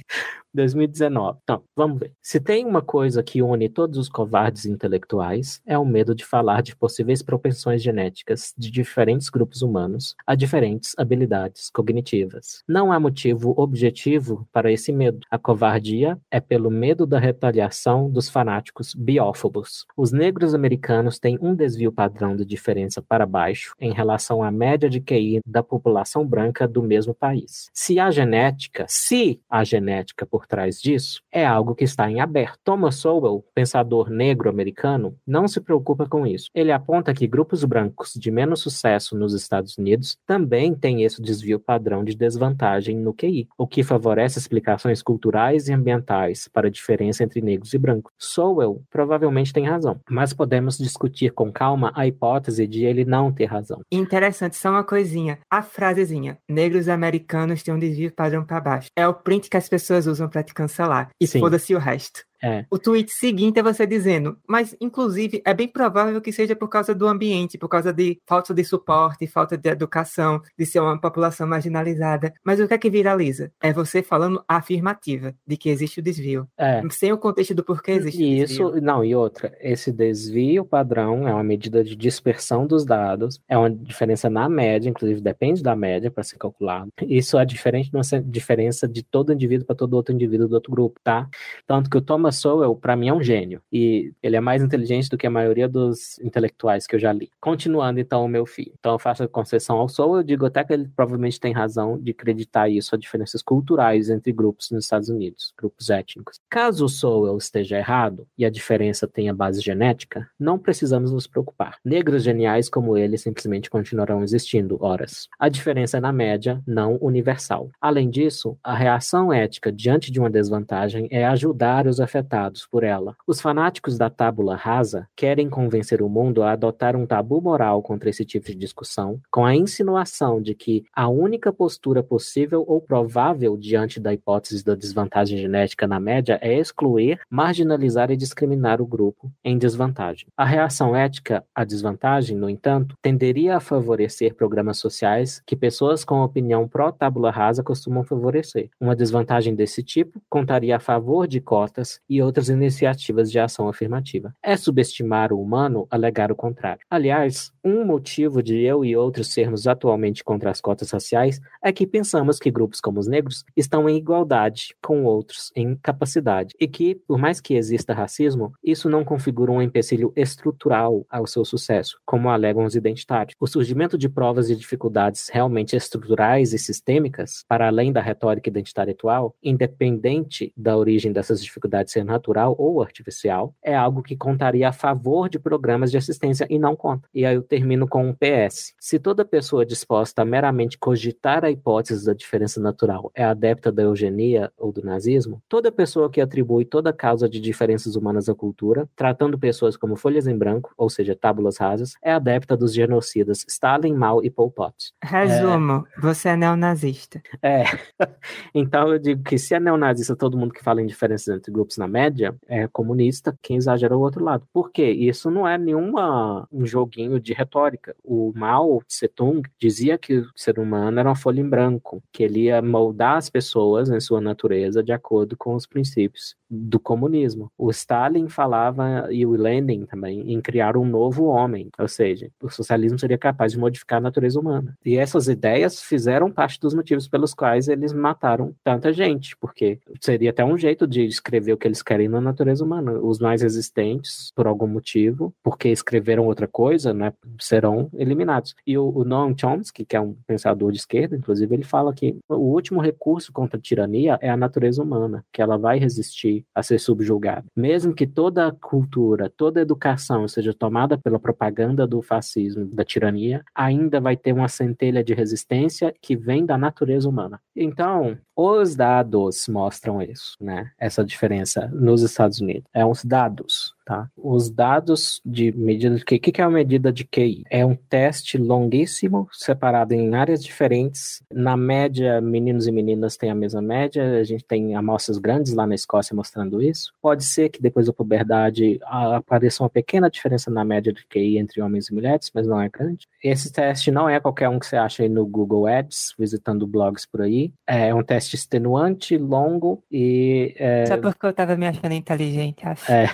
2019. Então, vamos ver. Se tem uma coisa que une todos os covardes intelectuais, é o medo de falar de possíveis propensões genéticas de diferentes grupos humanos a diferentes habilidades cognitivas. Não há motivo objetivo para esse medo. A covardia é pelo medo da retaliação dos fanáticos biófobos. Os negros americanos têm um desvio padrão de diferença para baixo em relação à média de QI da população branca do mesmo país. Se a genética, se a genética por trás disso é algo que está em aberto. Thomas Sowell, pensador negro-americano, não se preocupa com isso. Ele aponta que grupos brancos de menos sucesso nos Estados Unidos também têm esse desvio padrão de desvantagem no QI, o que favorece explicações culturais e ambientais para a diferença entre negros e brancos. Sowell provavelmente tem razão, mas podemos discutir com calma a hipótese de ele não ter razão. Interessante, só uma coisinha. A frasezinha: negros americanos têm um desvio padrão para baixo. É o print que as pessoas usam para te cancelar. E foda-se o resto. É. O tweet seguinte é você dizendo, mas inclusive é bem provável que seja por causa do ambiente, por causa de falta de suporte, falta de educação, de ser uma população marginalizada. Mas o que é que viraliza? É você falando a afirmativa de que existe o desvio. É. Sem o contexto do porquê existe e isso, Não, e outra, esse desvio padrão é uma medida de dispersão dos dados, é uma diferença na média, inclusive depende da média para ser calculado. Isso é diferente de uma diferença de todo indivíduo para todo outro indivíduo do outro grupo, tá? Tanto que o Thomas Thomas Sowell, para mim, é um gênio. E ele é mais inteligente do que a maioria dos intelectuais que eu já li. Continuando, então, o meu fio. Então, eu faço a concessão ao Sowell, eu digo até que ele provavelmente tem razão de acreditar isso, a diferenças culturais entre grupos nos Estados Unidos, grupos étnicos. Caso o Sowell esteja errado e a diferença tenha base genética, não precisamos nos preocupar. Negros geniais como ele simplesmente continuarão existindo, horas. A diferença é na média, não universal. Além disso, a reação ética diante de uma desvantagem é ajudar os afetados afetados por ela. Os fanáticos da tábula rasa querem convencer o mundo a adotar um tabu moral contra esse tipo de discussão, com a insinuação de que a única postura possível ou provável diante da hipótese da desvantagem genética na média é excluir, marginalizar e discriminar o grupo em desvantagem. A reação ética à desvantagem, no entanto, tenderia a favorecer programas sociais que pessoas com opinião pró-tábula rasa costumam favorecer. Uma desvantagem desse tipo contaria a favor de cotas e outras iniciativas de ação afirmativa. É subestimar o humano alegar o contrário. Aliás, um motivo de eu e outros sermos atualmente contra as cotas raciais é que pensamos que grupos como os negros estão em igualdade com outros em capacidade e que, por mais que exista racismo, isso não configura um empecilho estrutural ao seu sucesso, como alegam os identitários. O surgimento de provas de dificuldades realmente estruturais e sistêmicas, para além da retórica identitária atual, independente da origem dessas dificuldades ser natural ou artificial, é algo que contaria a favor de programas de assistência e não contra. E aí eu termino com um PS. Se toda pessoa disposta a meramente cogitar a hipótese da diferença natural é adepta da eugenia ou do nazismo, toda pessoa que atribui toda causa de diferenças humanas à cultura, tratando pessoas como folhas em branco, ou seja, tábulas rasas, é adepta dos genocidas Stalin, Mao e Pol Pot. Resumo, é... você é neonazista. É. <laughs> então eu digo que se é neonazista todo mundo que fala em diferenças entre grupos na média, é comunista, quem exagera é o outro lado. Por quê? Isso não é nenhuma um joguinho de retórica. O Mao Tse-tung dizia que o ser humano era uma folha em branco, que ele ia moldar as pessoas em sua natureza de acordo com os princípios do comunismo. O Stalin falava, e o Lenin também, em criar um novo homem, ou seja, o socialismo seria capaz de modificar a natureza humana. E essas ideias fizeram parte dos motivos pelos quais eles mataram tanta gente, porque seria até um jeito de escrever o que eles querem na natureza humana. Os mais resistentes, por algum motivo, porque escreveram outra coisa, né, serão eliminados. E o, o Noam Chomsky, que é um pensador de esquerda, inclusive, ele fala que o último recurso contra a tirania é a natureza humana, que ela vai resistir a ser subjugada. Mesmo que toda a cultura, toda a educação seja tomada pela propaganda do fascismo, da tirania, ainda vai ter uma centelha de resistência que vem da natureza humana. Então, os dados mostram isso, né? Essa diferença nos Estados Unidos. É os dados. Tá? Os dados de medida de QI. O que é a medida de QI? É um teste longuíssimo, separado em áreas diferentes. Na média, meninos e meninas têm a mesma média. A gente tem amostras grandes lá na Escócia mostrando isso. Pode ser que depois da puberdade apareça uma pequena diferença na média de QI entre homens e mulheres, mas não é grande. Esse teste não é qualquer um que você acha aí no Google Ads, visitando blogs por aí. É um teste extenuante, longo e. É... Só porque eu estava me achando inteligente, acho. É.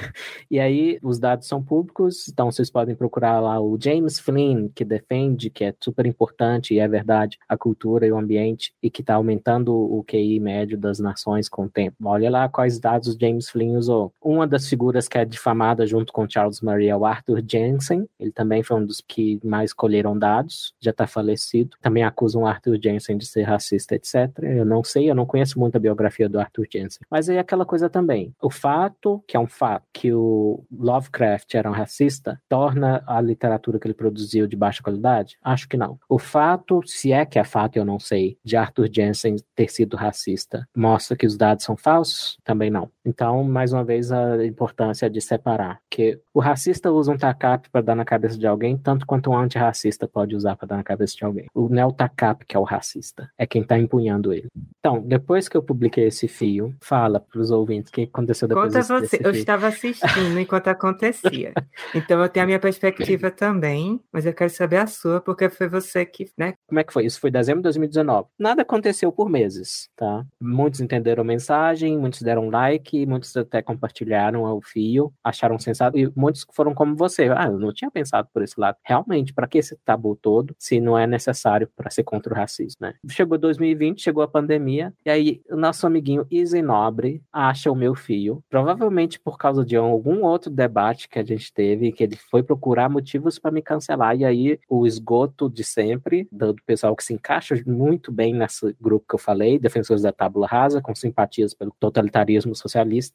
E aí os dados são públicos, então vocês podem procurar lá o James Flynn, que defende que é super importante e é verdade a cultura e o ambiente e que está aumentando o QI médio das nações com o tempo. Olha lá quais dados James Flynn usou. Uma das figuras que é difamada junto com Charles Murray é o Arthur Jensen, ele também foi um dos que mais colheram dados, já está falecido. Também acusam Arthur Jensen de ser racista, etc. Eu não sei, eu não conheço muito a biografia do Arthur Jensen. Mas aí é aquela coisa também. O fato, que é um fato, que o Lovecraft era um racista torna a literatura que ele produziu de baixa qualidade? Acho que não. O fato, se é que é fato, eu não sei, de Arthur Jensen ter sido racista, mostra que os dados são falsos? Também não. Então, mais uma vez, a importância de separar. Que o racista usa um TACAP para dar na cabeça de alguém, tanto quanto um antirracista pode usar para dar na cabeça de alguém. O Neo TACAP, que é o racista, é quem está empunhando ele. Então, depois que eu publiquei esse fio, fala para os ouvintes o que aconteceu depois Conta desse, você, eu estava assistindo enquanto acontecia. <laughs> Então eu tenho a minha perspectiva também, mas eu quero saber a sua, porque foi você que, né? Como é que foi? Isso foi dezembro de 2019. Nada aconteceu por meses, tá? Muitos entenderam a mensagem, muitos deram like, muitos até compartilharam o fio, acharam sensato, e muitos foram como você. Ah, eu não tinha pensado por esse lado. Realmente, para que esse tabu todo, se não é necessário para ser contra o racismo, né? Chegou 2020, chegou a pandemia, e aí o nosso amiguinho Easy Nobre acha o meu fio, provavelmente por causa de algum outro debate que a gente teve, que ele foi procurar motivos para me cancelar, e aí o esgoto de sempre, do pessoal que se encaixa muito bem nesse grupo que eu falei, defensores da tábula rasa, com simpatias pelo totalitarismo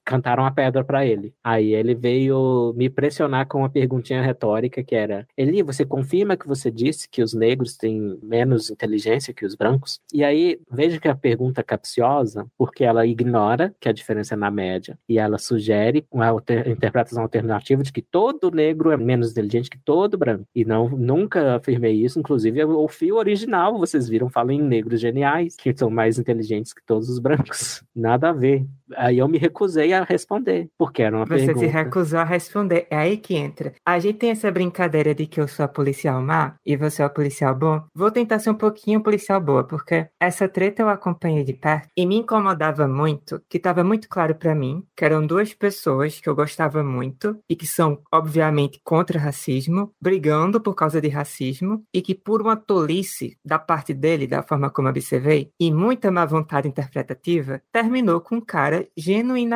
cantaram a pedra para ele. Aí ele veio me pressionar com uma perguntinha retórica que era: Eli, você confirma que você disse que os negros têm menos inteligência que os brancos? E aí, veja que a pergunta é capciosa, porque ela ignora que a diferença é na média, e ela sugere uma alter, interpretação alternativa de que todo negro é menos inteligente que todo branco. E não nunca afirmei isso, inclusive o fio original, vocês viram, fala em negros geniais, que são mais inteligentes que todos os brancos. <laughs> Nada a ver. Aí eu me recusei a responder, porque era uma Você pergunta. se recusou a responder. É aí que entra. A gente tem essa brincadeira de que eu sou a policial má e você é o policial bom. Vou tentar ser um pouquinho policial boa, porque essa treta eu acompanhei de perto e me incomodava muito, que estava muito claro para mim que eram duas pessoas que eu gostava muito e que são, obviamente, contra racismo, brigando por causa de racismo e que, por uma tolice da parte dele, da forma como observei, e muita má vontade interpretativa, terminou com um cara genuinamente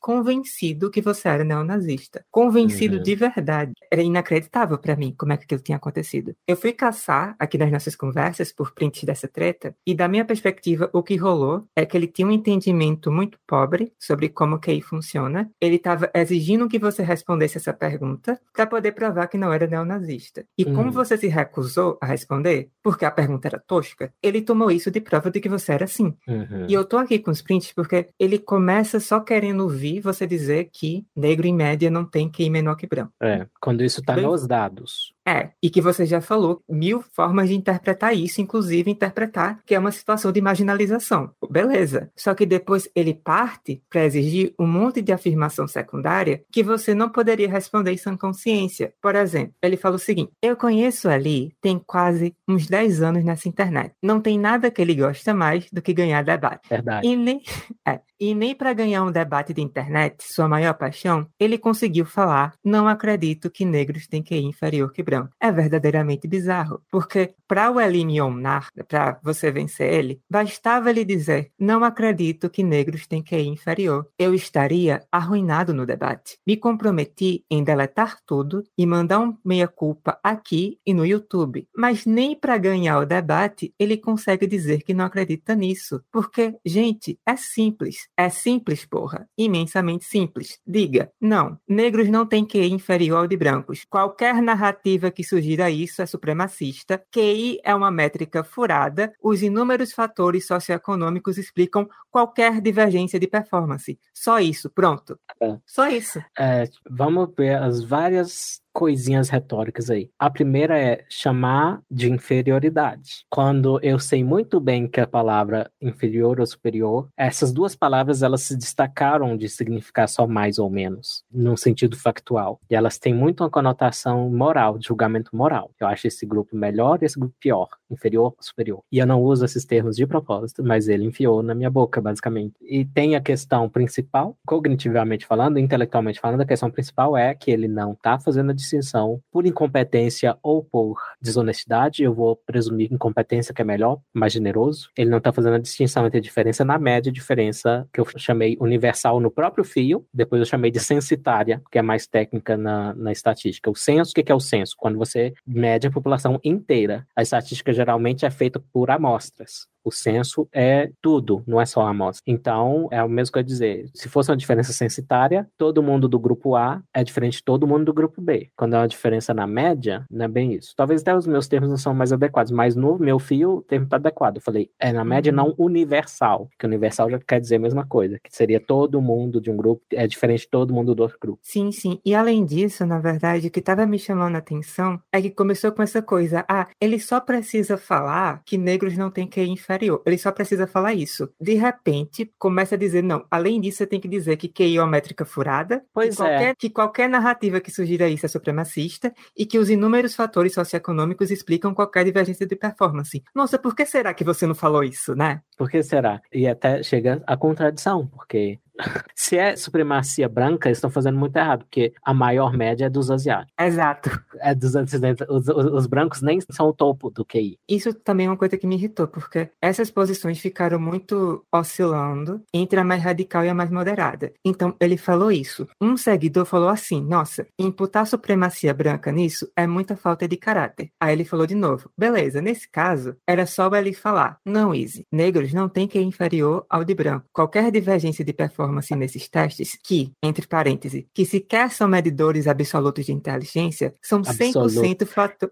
convencido que você era neonazista. Convencido Uhum. de verdade. Era inacreditável para mim como é que aquilo tinha acontecido. Eu fui caçar aqui nas nossas conversas por prints dessa treta, e da minha perspectiva, o que rolou é que ele tinha um entendimento muito pobre sobre como o QI funciona. Ele estava exigindo que você respondesse essa pergunta para poder provar que não era neonazista. E como Hum. você se recusou a responder, porque a pergunta era tosca, ele tomou isso de prova de que você era sim. Uhum. E eu tô aqui com os prints porque ele começa só querendo ouvir você dizer que negro em média não tem QI menor que branco. É, quando isso tá Bem- nos dados. É, e que você já falou mil formas de interpretar isso, inclusive interpretar que é uma situação de marginalização. Beleza. Só que depois ele parte para exigir um monte de afirmação secundária que você não poderia responder em sã consciência. Por exemplo, ele fala o seguinte: Eu conheço ali, tem quase uns 10 anos nessa internet. Não tem nada que ele gosta mais do que ganhar debate. Verdade. E nem, <laughs> é, e nem para ganhar um debate de internet, sua maior paixão, ele conseguiu falar: Não acredito que negros têm QI inferior que brancos. É verdadeiramente bizarro, porque para o eliminar, para você vencer ele, bastava ele dizer: Não acredito que negros têm QI inferior. Eu estaria arruinado no debate. Me comprometi em deletar tudo e mandar um meia-culpa aqui e no YouTube. Mas nem para ganhar o debate ele consegue dizer que não acredita nisso. Porque, gente, é simples. É simples, porra. Imensamente simples. Diga, não, negros não têm QI inferior ao de brancos. Qualquer narrativa que sugira isso é supremacista. QI é uma métrica furada. Os inúmeros fatores socioeconômicos explicam qualquer divergência de performance. Só isso, pronto. É. Só isso. É, vamos ver as várias coisinhas retóricas aí. A primeira é chamar de inferioridade. Quando eu sei muito bem que a palavra inferior ou superior, essas duas palavras elas se destacaram de significar só mais ou menos, num sentido factual. E elas têm muito uma conotação moral, de julgamento moral. Eu acho esse grupo melhor e esse grupo pior, inferior superior. E eu não uso esses termos de propósito, mas ele enfiou na minha boca, basicamente. E tem a questão principal, cognitivamente falando, intelectualmente falando, a questão principal é que ele não está fazendo a distinção por incompetência ou por desonestidade. Eu vou presumir incompetência, que é melhor, mais generoso. Ele não está fazendo a distinção entre a diferença na média e diferença que eu chamei universal no próprio fio, depois eu chamei de censitária, que é mais técnica na, na estatística. O censo, o que é o censo? Quando você mede a população inteira. A estatística geralmente é feita por amostras. O censo é tudo, não é só a amostra. Então, é o mesmo que eu ia dizer. Se fosse uma diferença censitária, todo mundo do grupo A é diferente de todo mundo do grupo B. Quando é uma diferença na média, não é bem isso. Talvez até os meus termos não são mais adequados, mas no meu fio o termo está adequado. Eu falei, é na média não universal, que universal já quer dizer a mesma coisa, que seria todo mundo de um grupo, é diferente de todo mundo do outro grupo. Sim, sim. E além disso, na verdade, o que estava me chamando a atenção é que começou com essa coisa. Ah, ele só precisa falar que negros não têm QI inferior. Ele só precisa falar isso. De repente, começa a dizer, não, além disso, você tem que dizer que QI é uma métrica furada, Pois que, é. qualquer, que qualquer narrativa que sugira isso é supremacista e que os inúmeros fatores socioeconômicos explicam qualquer divergência de performance. Nossa, por que será que você não falou isso, né? Por que será? E até chega a contradição, porque Se é supremacia branca, eles estão fazendo muito errado, porque a maior média é dos asiáticos. Exato. É dos. Os, os, os brancos nem são o topo do QI. Isso também é uma coisa que me irritou, porque essas posições ficaram muito oscilando entre a mais radical e a mais moderada. Então, ele falou isso. Um seguidor falou assim: nossa, imputar supremacia branca nisso é muita falta de caráter. Aí ele falou de novo: beleza, nesse caso, era só ele falar: não, Easy, negros não têm QI inferior ao de branco. Qualquer divergência de performance nesses testes, que, entre parênteses, que sequer são medidores absolutos de inteligência, são 100% fator...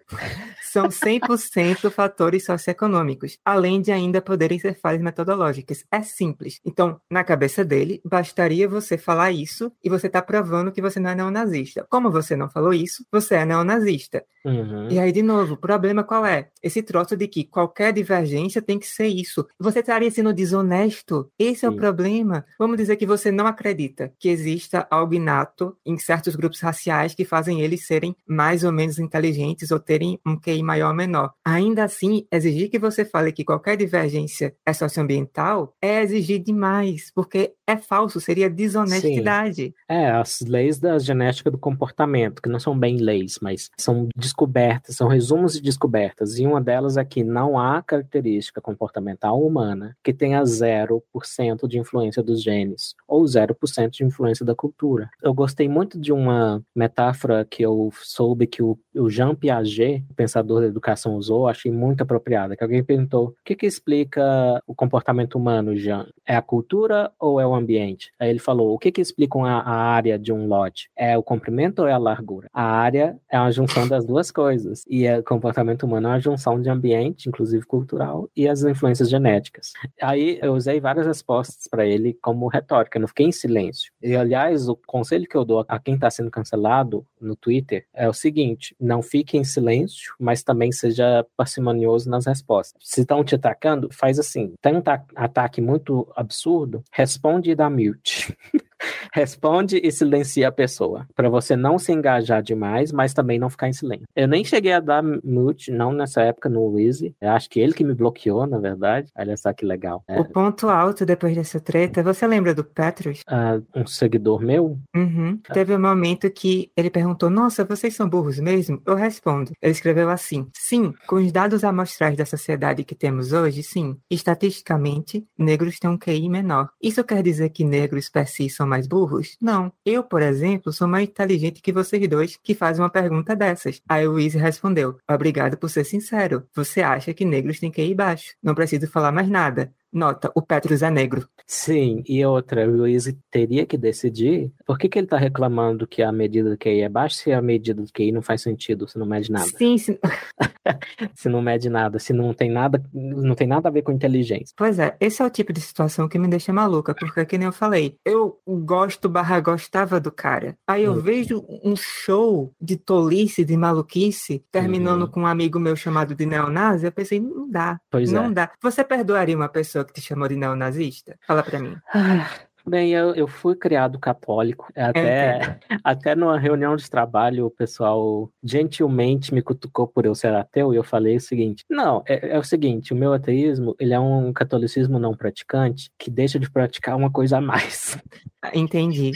são 100% fatores socioeconômicos, além de ainda poderem ser falhas metodológicas. É simples. Então, na cabeça dele, bastaria você falar isso e você está provando que você não é neonazista. Como você não falou isso, você é neonazista. Uhum. E aí, de novo, o problema qual é? Esse troço de que qualquer divergência tem que ser isso. Você estaria sendo desonesto. Esse é o Sim. problema. Vamos dizer que você não acredita que exista algo inato em certos grupos raciais que fazem eles serem mais ou menos inteligentes ou terem um QI maior ou menor. Ainda assim, exigir que você fale que qualquer divergência é socioambiental é exigir demais, porque é falso, seria desonestidade. É, as leis da genética do comportamento, que não são bem leis, mas são descobertas, são resumos de descobertas. E uma delas é que não há característica comportamental humana que tenha 0% de influência dos genes, ou 0% de influência da cultura. Eu gostei muito de uma metáfora que eu soube que o, Jean Piaget, pensador da educação, usou, achei muito apropriada, que alguém perguntou, o que que explica o comportamento humano, Jean? É a cultura ou é o ambiente? Aí ele falou, o que que explica a, a área de um lote? É o comprimento ou é a largura? A área é uma junção das duas coisas. E o comportamento humano é uma junção de ambiente, inclusive cultural, e as influências genéticas. Aí eu usei várias respostas para ele como retórica, não fiquei em silêncio. E aliás, o conselho que eu dou a quem está sendo cancelado no Twitter é o seguinte: não fique em silêncio, mas também seja parcimonioso nas respostas. Se estão te atacando, faz assim: tem um ta- ataque muito absurdo, responde e dá mute. <laughs> Responde e silencia a pessoa, para você não se engajar demais, mas também não ficar em silêncio. Eu nem cheguei a dar mute, não nessa época no Wheezy. Acho que ele que me bloqueou, na verdade. Olha só que legal. É, O ponto alto depois dessa treta, você lembra do Petrus? ah, um seguidor meu, Uhum. Teve um momento que ele perguntou: Nossa, vocês são burros mesmo? Eu respondo. Ele escreveu assim: Sim, com os dados amostrais da sociedade que temos hoje, sim. Estatisticamente, negros têm um QI menor. Isso quer dizer que negros per si são mais burros? Não. Eu, por exemplo, sou mais inteligente que vocês dois que fazem uma pergunta dessas. Aí o Izzy respondeu: Obrigado por ser sincero. Você acha que negros têm QI baixo? Não preciso falar mais nada. Nota, o Petrus é negro. Sim, e outra, o Luiz teria que decidir por que, que ele está reclamando que a medida do QI é baixa se a medida do QI não faz sentido, se não mede nada. Sim, sim. <laughs> Se não mede nada, se não tem nada, não tem nada a ver com inteligência. Pois é, esse é o tipo de situação que me deixa maluca, porque que nem eu falei, eu gosto barra gostava do cara. Aí eu Hum. vejo um show de tolice, de maluquice, terminando Uhum. com um amigo meu chamado de neonazi, eu pensei, não dá, Pois não é. dá. Você perdoaria uma pessoa que te chamou de neonazista? Fala pra mim. Ah, Bem, eu, eu fui criado católico. Até, até numa reunião de trabalho, o pessoal gentilmente me cutucou por eu ser ateu e eu falei o seguinte: não, é, é o seguinte, o meu ateísmo ele é um catolicismo não praticante que deixa de praticar uma coisa a mais. Entendi.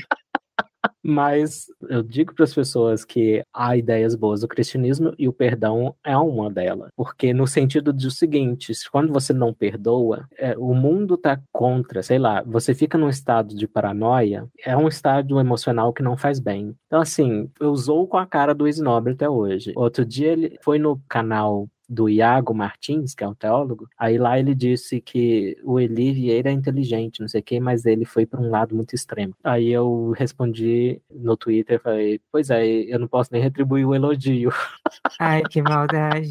Mas eu digo para as pessoas que há ideias boas do cristianismo e o perdão é uma delas. Porque no sentido do seguinte, quando você não perdoa, é, o mundo tá contra, sei lá, você fica num estado de paranoia, é um estado emocional que não faz bem. Então, assim, eu usou com a cara do Snobre até hoje. Outro dia ele foi no canal do Iago Martins, que é um teólogo, aí lá ele disse que o Eli Vieira é inteligente, não sei o quê, mas ele foi para um lado muito extremo. Aí eu respondi no Twitter, falei, pois é, eu não posso nem retribuir o elogio. Ai, que maldade.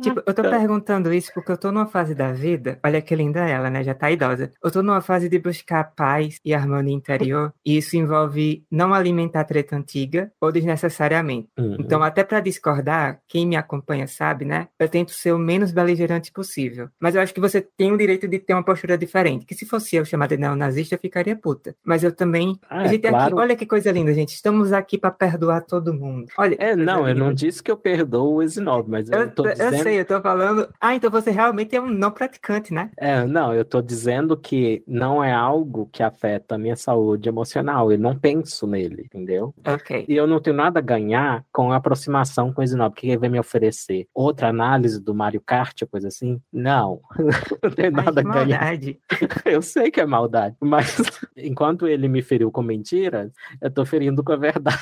Tipo, eu tô perguntando isso porque eu tô numa fase da vida, olha que linda ela, né? Já tá idosa. Eu tô numa fase de buscar paz e harmonia interior, e isso envolve não alimentar treta antiga ou desnecessariamente. Uhum. Então, até pra discordar, quem me acompanha sabe, né? Eu tento ser o menos beligerante possível. Mas eu acho que você tem o direito de ter uma postura diferente. Que se fosse eu chamada de neonazista, eu ficaria puta. Mas eu também. Ah, a gente é aqui, claro. olha que coisa linda, gente. Estamos aqui pra perdoar todo mundo. Olha. É, não, eu não disse que eu perdoo o Snob, mas eu, Eu, tô eu dizendo eu sei, eu tô falando. Ah, então você realmente é um não praticante, né? É, não, eu tô dizendo que não é algo que afeta a minha saúde emocional. Eu não penso nele, entendeu? Ok. E eu não tenho nada a ganhar com a aproximação com esse nome. O que ele vai me oferecer? Outra análise do Mario Kart, coisa assim? Não. <laughs> não tenho nada a ganhar. Maldade. <laughs> Eu sei que é maldade, mas <laughs> enquanto ele me feriu com mentiras, eu tô ferindo com a verdade.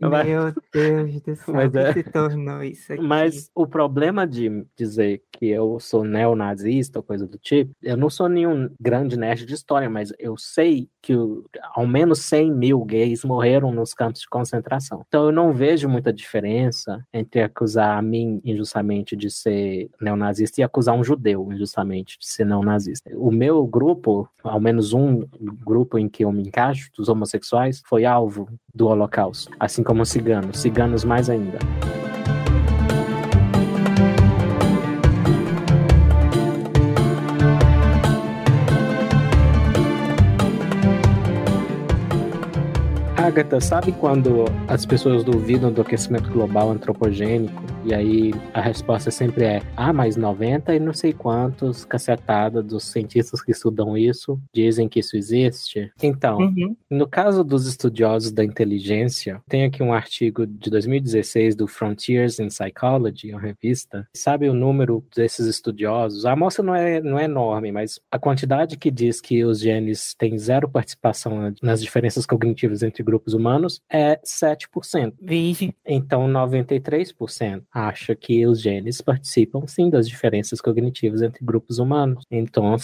Mas- Meu Deus do <laughs> céu, Mas o que é- se tornou isso aqui? Mas o problema de dizer que eu sou neonazista ou coisa do tipo, eu não sou nenhum grande nerd de história, mas eu sei que o- ao menos 100 mil gays morreram nos campos de concentração. Então eu não vejo muita diferença entre acusar a mim injustamente de ser neonazista e acusar um judeu injustamente de ser neonazista. O meu grupo, ao menos um grupo em que eu me encaixo, dos homossexuais, foi alvo do Holocausto, assim como os ciganos, ciganos mais ainda. Agatha, sabe quando as pessoas duvidam do aquecimento global antropogênico e aí a resposta sempre é: ah, mas 90 e não sei quantos cacetada dos cientistas que estudam isso dizem que isso existe? Então, Uhum. no caso dos estudiosos da inteligência, tem aqui um artigo de 2016 do Frontiers in Psychology, uma revista. Sabe o número desses estudiosos? A amostra não é, não é enorme, mas a quantidade que diz que os genes têm zero participação nas diferenças cognitivas entre grupos humanos é 7%. Vige. Então, 93% acha que os genes participam sim das diferenças cognitivas entre grupos humanos. Então,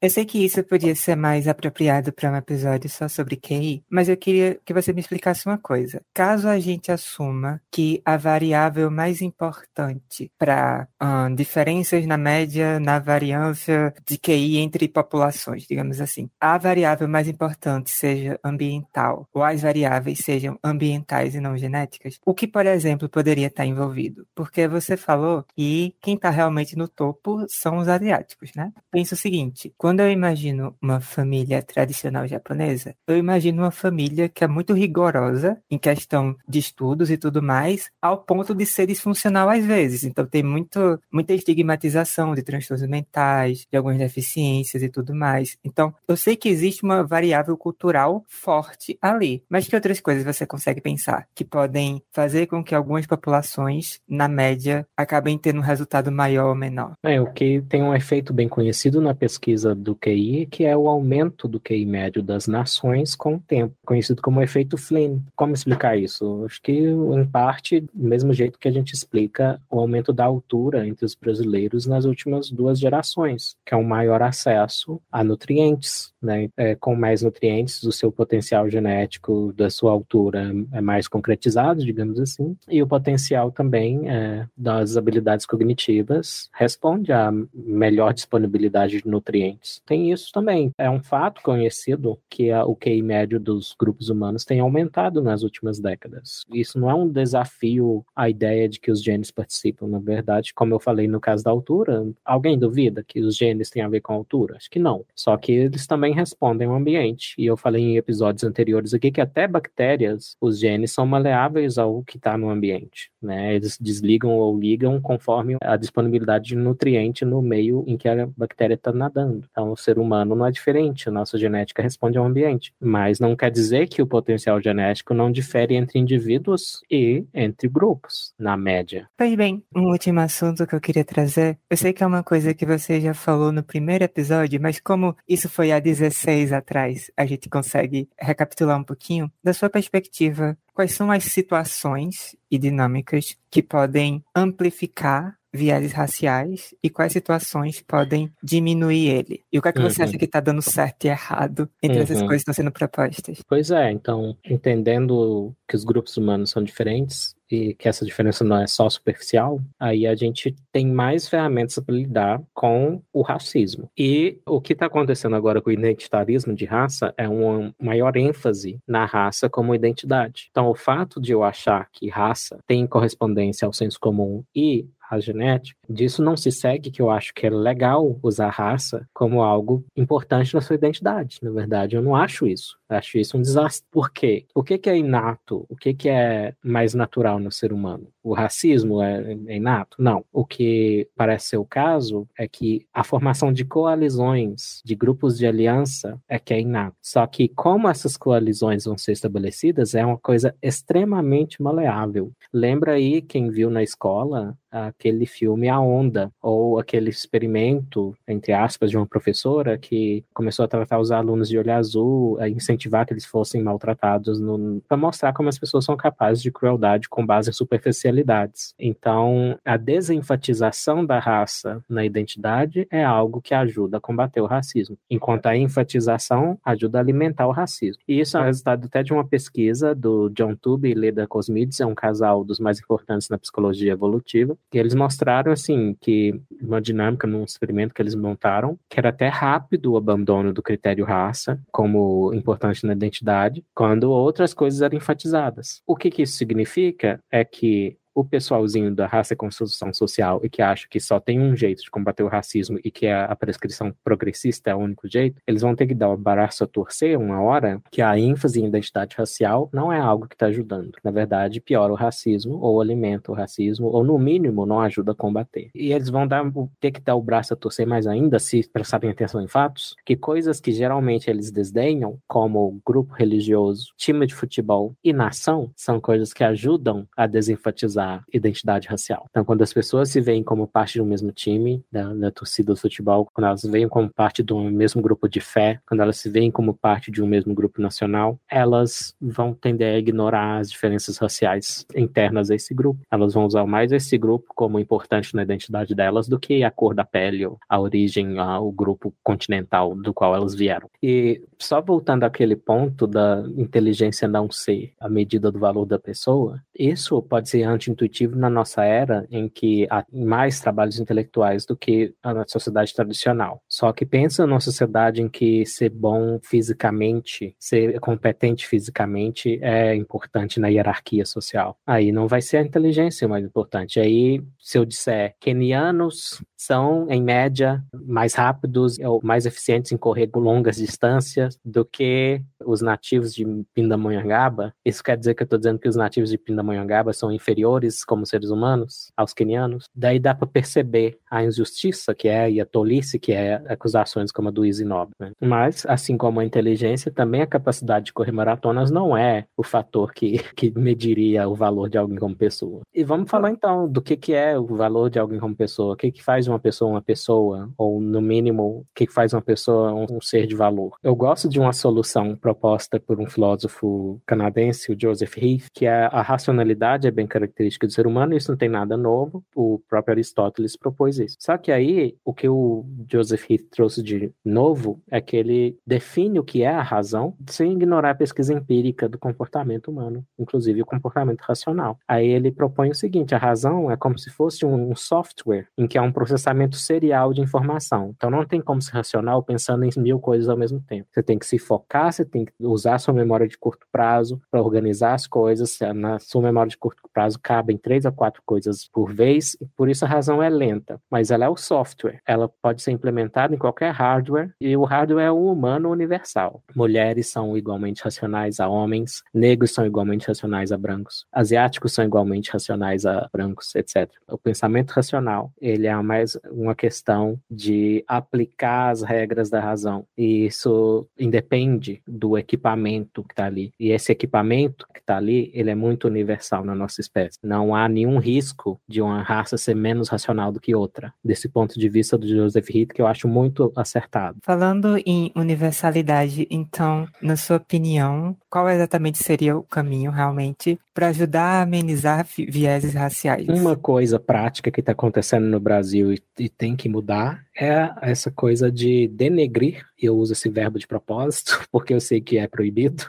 Eu sei que isso podia ser mais apropriado para um episódio só sobre QI, mas eu queria que você me explicasse uma coisa. Caso a gente assuma que a variável mais importante para diferenças na média, na variância de QI entre populações, digamos assim, a variável mais importante seja ambiental, ou as variáveis sejam ambientais e não genéticas, o que, por exemplo, poderia estar envolvido? Porque você falou que quem está realmente no topo são os asiáticos, né? Pensa o seguinte: quando eu imagino uma família tradicional japonesa, eu imagino uma família que é muito rigorosa em questão de estudos e tudo mais, ao ponto de ser disfuncional às vezes. Então tem muito, muita estigmatização de transtornos mentais, de algumas deficiências e tudo mais. Então, eu sei que existe uma variável cultural forte ali. Mas que outras coisas você consegue pensar que podem fazer com que algumas populações, na média, acabem tendo um resultado maior ou menor? É, o que tem um efeito bem conhecido na pesquisa do QI, que é o aumento do QI médio das nações com o tempo, conhecido como efeito Flynn. Como explicar isso? Acho que, em parte, do mesmo jeito que a gente explica o aumento da altura entre os brasileiros nas últimas duas gerações, que é um maior acesso a nutrientes, né? É, com mais nutrientes, o seu potencial genético da sua altura é mais concretizado, digamos assim, e o potencial também é, das habilidades cognitivas responde à melhor disponibilidade de nutrientes. Tem isso também. É um fato conhecido que a, o QI médio dos grupos humanos tem aumentado nas últimas décadas. Isso não é um desafio à ideia de que os genes participam. Na verdade, como eu falei no caso da altura, alguém duvida que os genes têm a ver com a altura? Acho que não. Só que eles também respondem ao ambiente. E eu falei em episódios anteriores aqui que até bactérias, os genes são maleáveis ao que está no ambiente. Né? Eles desligam ou ligam conforme a disponibilidade de nutriente no meio em que a bactéria está nadando. Então, o ser humano não é diferente, a nossa genética responde ao ambiente. Mas não quer dizer que o potencial genético não difere entre indivíduos e entre grupos, na média. Pois bem, um último assunto que eu queria trazer. Eu sei que é uma coisa que você já falou no primeiro episódio, mas como isso foi há 16 atrás, a gente consegue recapitular um pouquinho. Da sua perspectiva, quais são as situações e dinâmicas que podem amplificar vieses raciais e quais situações podem diminuir ele? E o que é que você Uhum. acha que está dando certo e errado entre essas Uhum. coisas que estão sendo propostas? Pois é, então, entendendo que os grupos humanos são diferentes e que essa diferença não é só superficial, aí a gente tem mais ferramentas para lidar com o racismo. E o que está acontecendo agora com o identitarismo de raça é uma maior ênfase na raça como identidade. Então, o fato de eu achar que raça tem correspondência ao senso comum e a genética, disso não se segue que eu acho que é legal usar raça como algo importante na sua identidade. Na verdade, eu não acho isso. Acho isso um desastre. Por quê? O que, é inato? O que é mais natural no ser humano. O racismo é, é inato? Não. O que parece ser o caso é que a formação de coalizões, de grupos de aliança, é que é inato. Só que como essas coalizões vão ser estabelecidas é uma coisa extremamente maleável. Lembra aí quem viu na escola aquele filme A Onda, ou aquele experimento, entre aspas, de uma professora que começou a tratar os alunos de olho azul, a incentivar que eles fossem maltratados, para mostrar como as pessoas são capazes de crueldade com base em superficialidades. Então, a desenfatização da raça na identidade é algo que ajuda a combater o racismo, enquanto a enfatização ajuda a alimentar o racismo. E isso é resultado até de uma pesquisa do John Tube e Leda Cosmides, é um casal dos mais importantes na psicologia evolutiva, e eles mostraram, assim, que uma dinâmica num experimento que eles montaram, que era até rápido o abandono do critério raça como importante na identidade, quando outras coisas eram enfatizadas. O que, que isso significa é que o pessoalzinho da raça e construção social e que acha que só tem um jeito de combater o racismo e que a, a prescrição progressista é o único jeito, eles vão ter que dar o braço a torcer uma hora que a ênfase em identidade racial não é algo que está ajudando. Na verdade, piora o racismo ou alimenta o racismo ou, no mínimo, não ajuda a combater. E eles vão dar, ter que dar o braço a torcer mais ainda, se prestarem atenção em fatos, que coisas que geralmente eles desdenham, como grupo religioso, time de futebol e nação, são coisas que ajudam a desenfatizar a identidade racial. Então, quando as pessoas se veem como parte de um mesmo time, da, da torcida do futebol, quando elas se veem como parte de um mesmo grupo de fé, quando elas se veem como parte de um mesmo grupo nacional, elas vão tender a ignorar as diferenças raciais internas a esse grupo. Elas vão usar mais esse grupo como importante na identidade delas do que a cor da pele, ou a origem, o grupo continental do qual elas vieram. E só voltando àquele ponto da inteligência não ser a medida do valor da pessoa, isso pode ser anti intuitivo na nossa era, em que há mais trabalhos intelectuais do que a sociedade tradicional. Só que pensa numa sociedade em que ser bom fisicamente, ser competente fisicamente é importante na hierarquia social. Aí não vai ser a inteligência mais importante. Aí, se eu disser kenianos são, em média, mais rápidos ou mais eficientes em correr longas distâncias do que os nativos de Pindamonhangaba, isso quer dizer que eu estou dizendo que os nativos de Pindamonhangaba são inferiores como seres humanos aos quenianos? Daí dá para perceber a injustiça que é e a tolice que é acusações como a do Nobre. Né? Mas, assim como a inteligência, também a capacidade de correr maratonas não é o fator que, <laughs> que mediria o valor de alguém como pessoa. E vamos falar então do que, que é o valor de alguém como pessoa, o que, que faz uma pessoa uma pessoa, ou no mínimo, o que, que faz uma pessoa um, um ser de valor. Eu gosto de uma solução proposta por um filósofo canadense, o Joseph Heath, que é a racionalidade é bem característica do ser humano, isso não tem nada novo, o próprio Aristóteles propôs isso. Só que aí, o que o Joseph Heath trouxe de novo é que ele define o que é a razão sem ignorar a pesquisa empírica do comportamento humano, inclusive o comportamento racional. Aí ele propõe o seguinte, a razão é como se fosse um software em que há um processamento serial de informação. Então não tem como ser racional pensando em mil coisas ao mesmo tempo. Você tem que se focar, você tem que usar sua memória de curto prazo para organizar as coisas. Na sua memória de curto prazo cabem três a quatro coisas por vez, e por isso a razão é lenta. Mas ela é o software. Ela pode ser implementada em qualquer hardware e o hardware é o humano universal. Mulheres são igualmente racionais a homens, negros são igualmente racionais a brancos, asiáticos são igualmente racionais a brancos, etc. O pensamento racional, ele é mais uma questão de aplicar as regras da razão. E isso independe do equipamento que está ali. E esse equipamento que está ali, ele é muito universal na nossa espécie. Não há nenhum risco de uma raça ser menos racional do que outra. Desse ponto de vista do Joseph Heath, que eu acho muito acertado. Falando em universalidade, então, na sua opinião, qual exatamente seria o caminho realmente para ajudar a amenizar vieses raciais? Uma coisa prática que está acontecendo no Brasil e, e tem que mudar é essa coisa de denegrir, eu uso esse verbo de propósito, <laughs> porque eu sei que é proibido,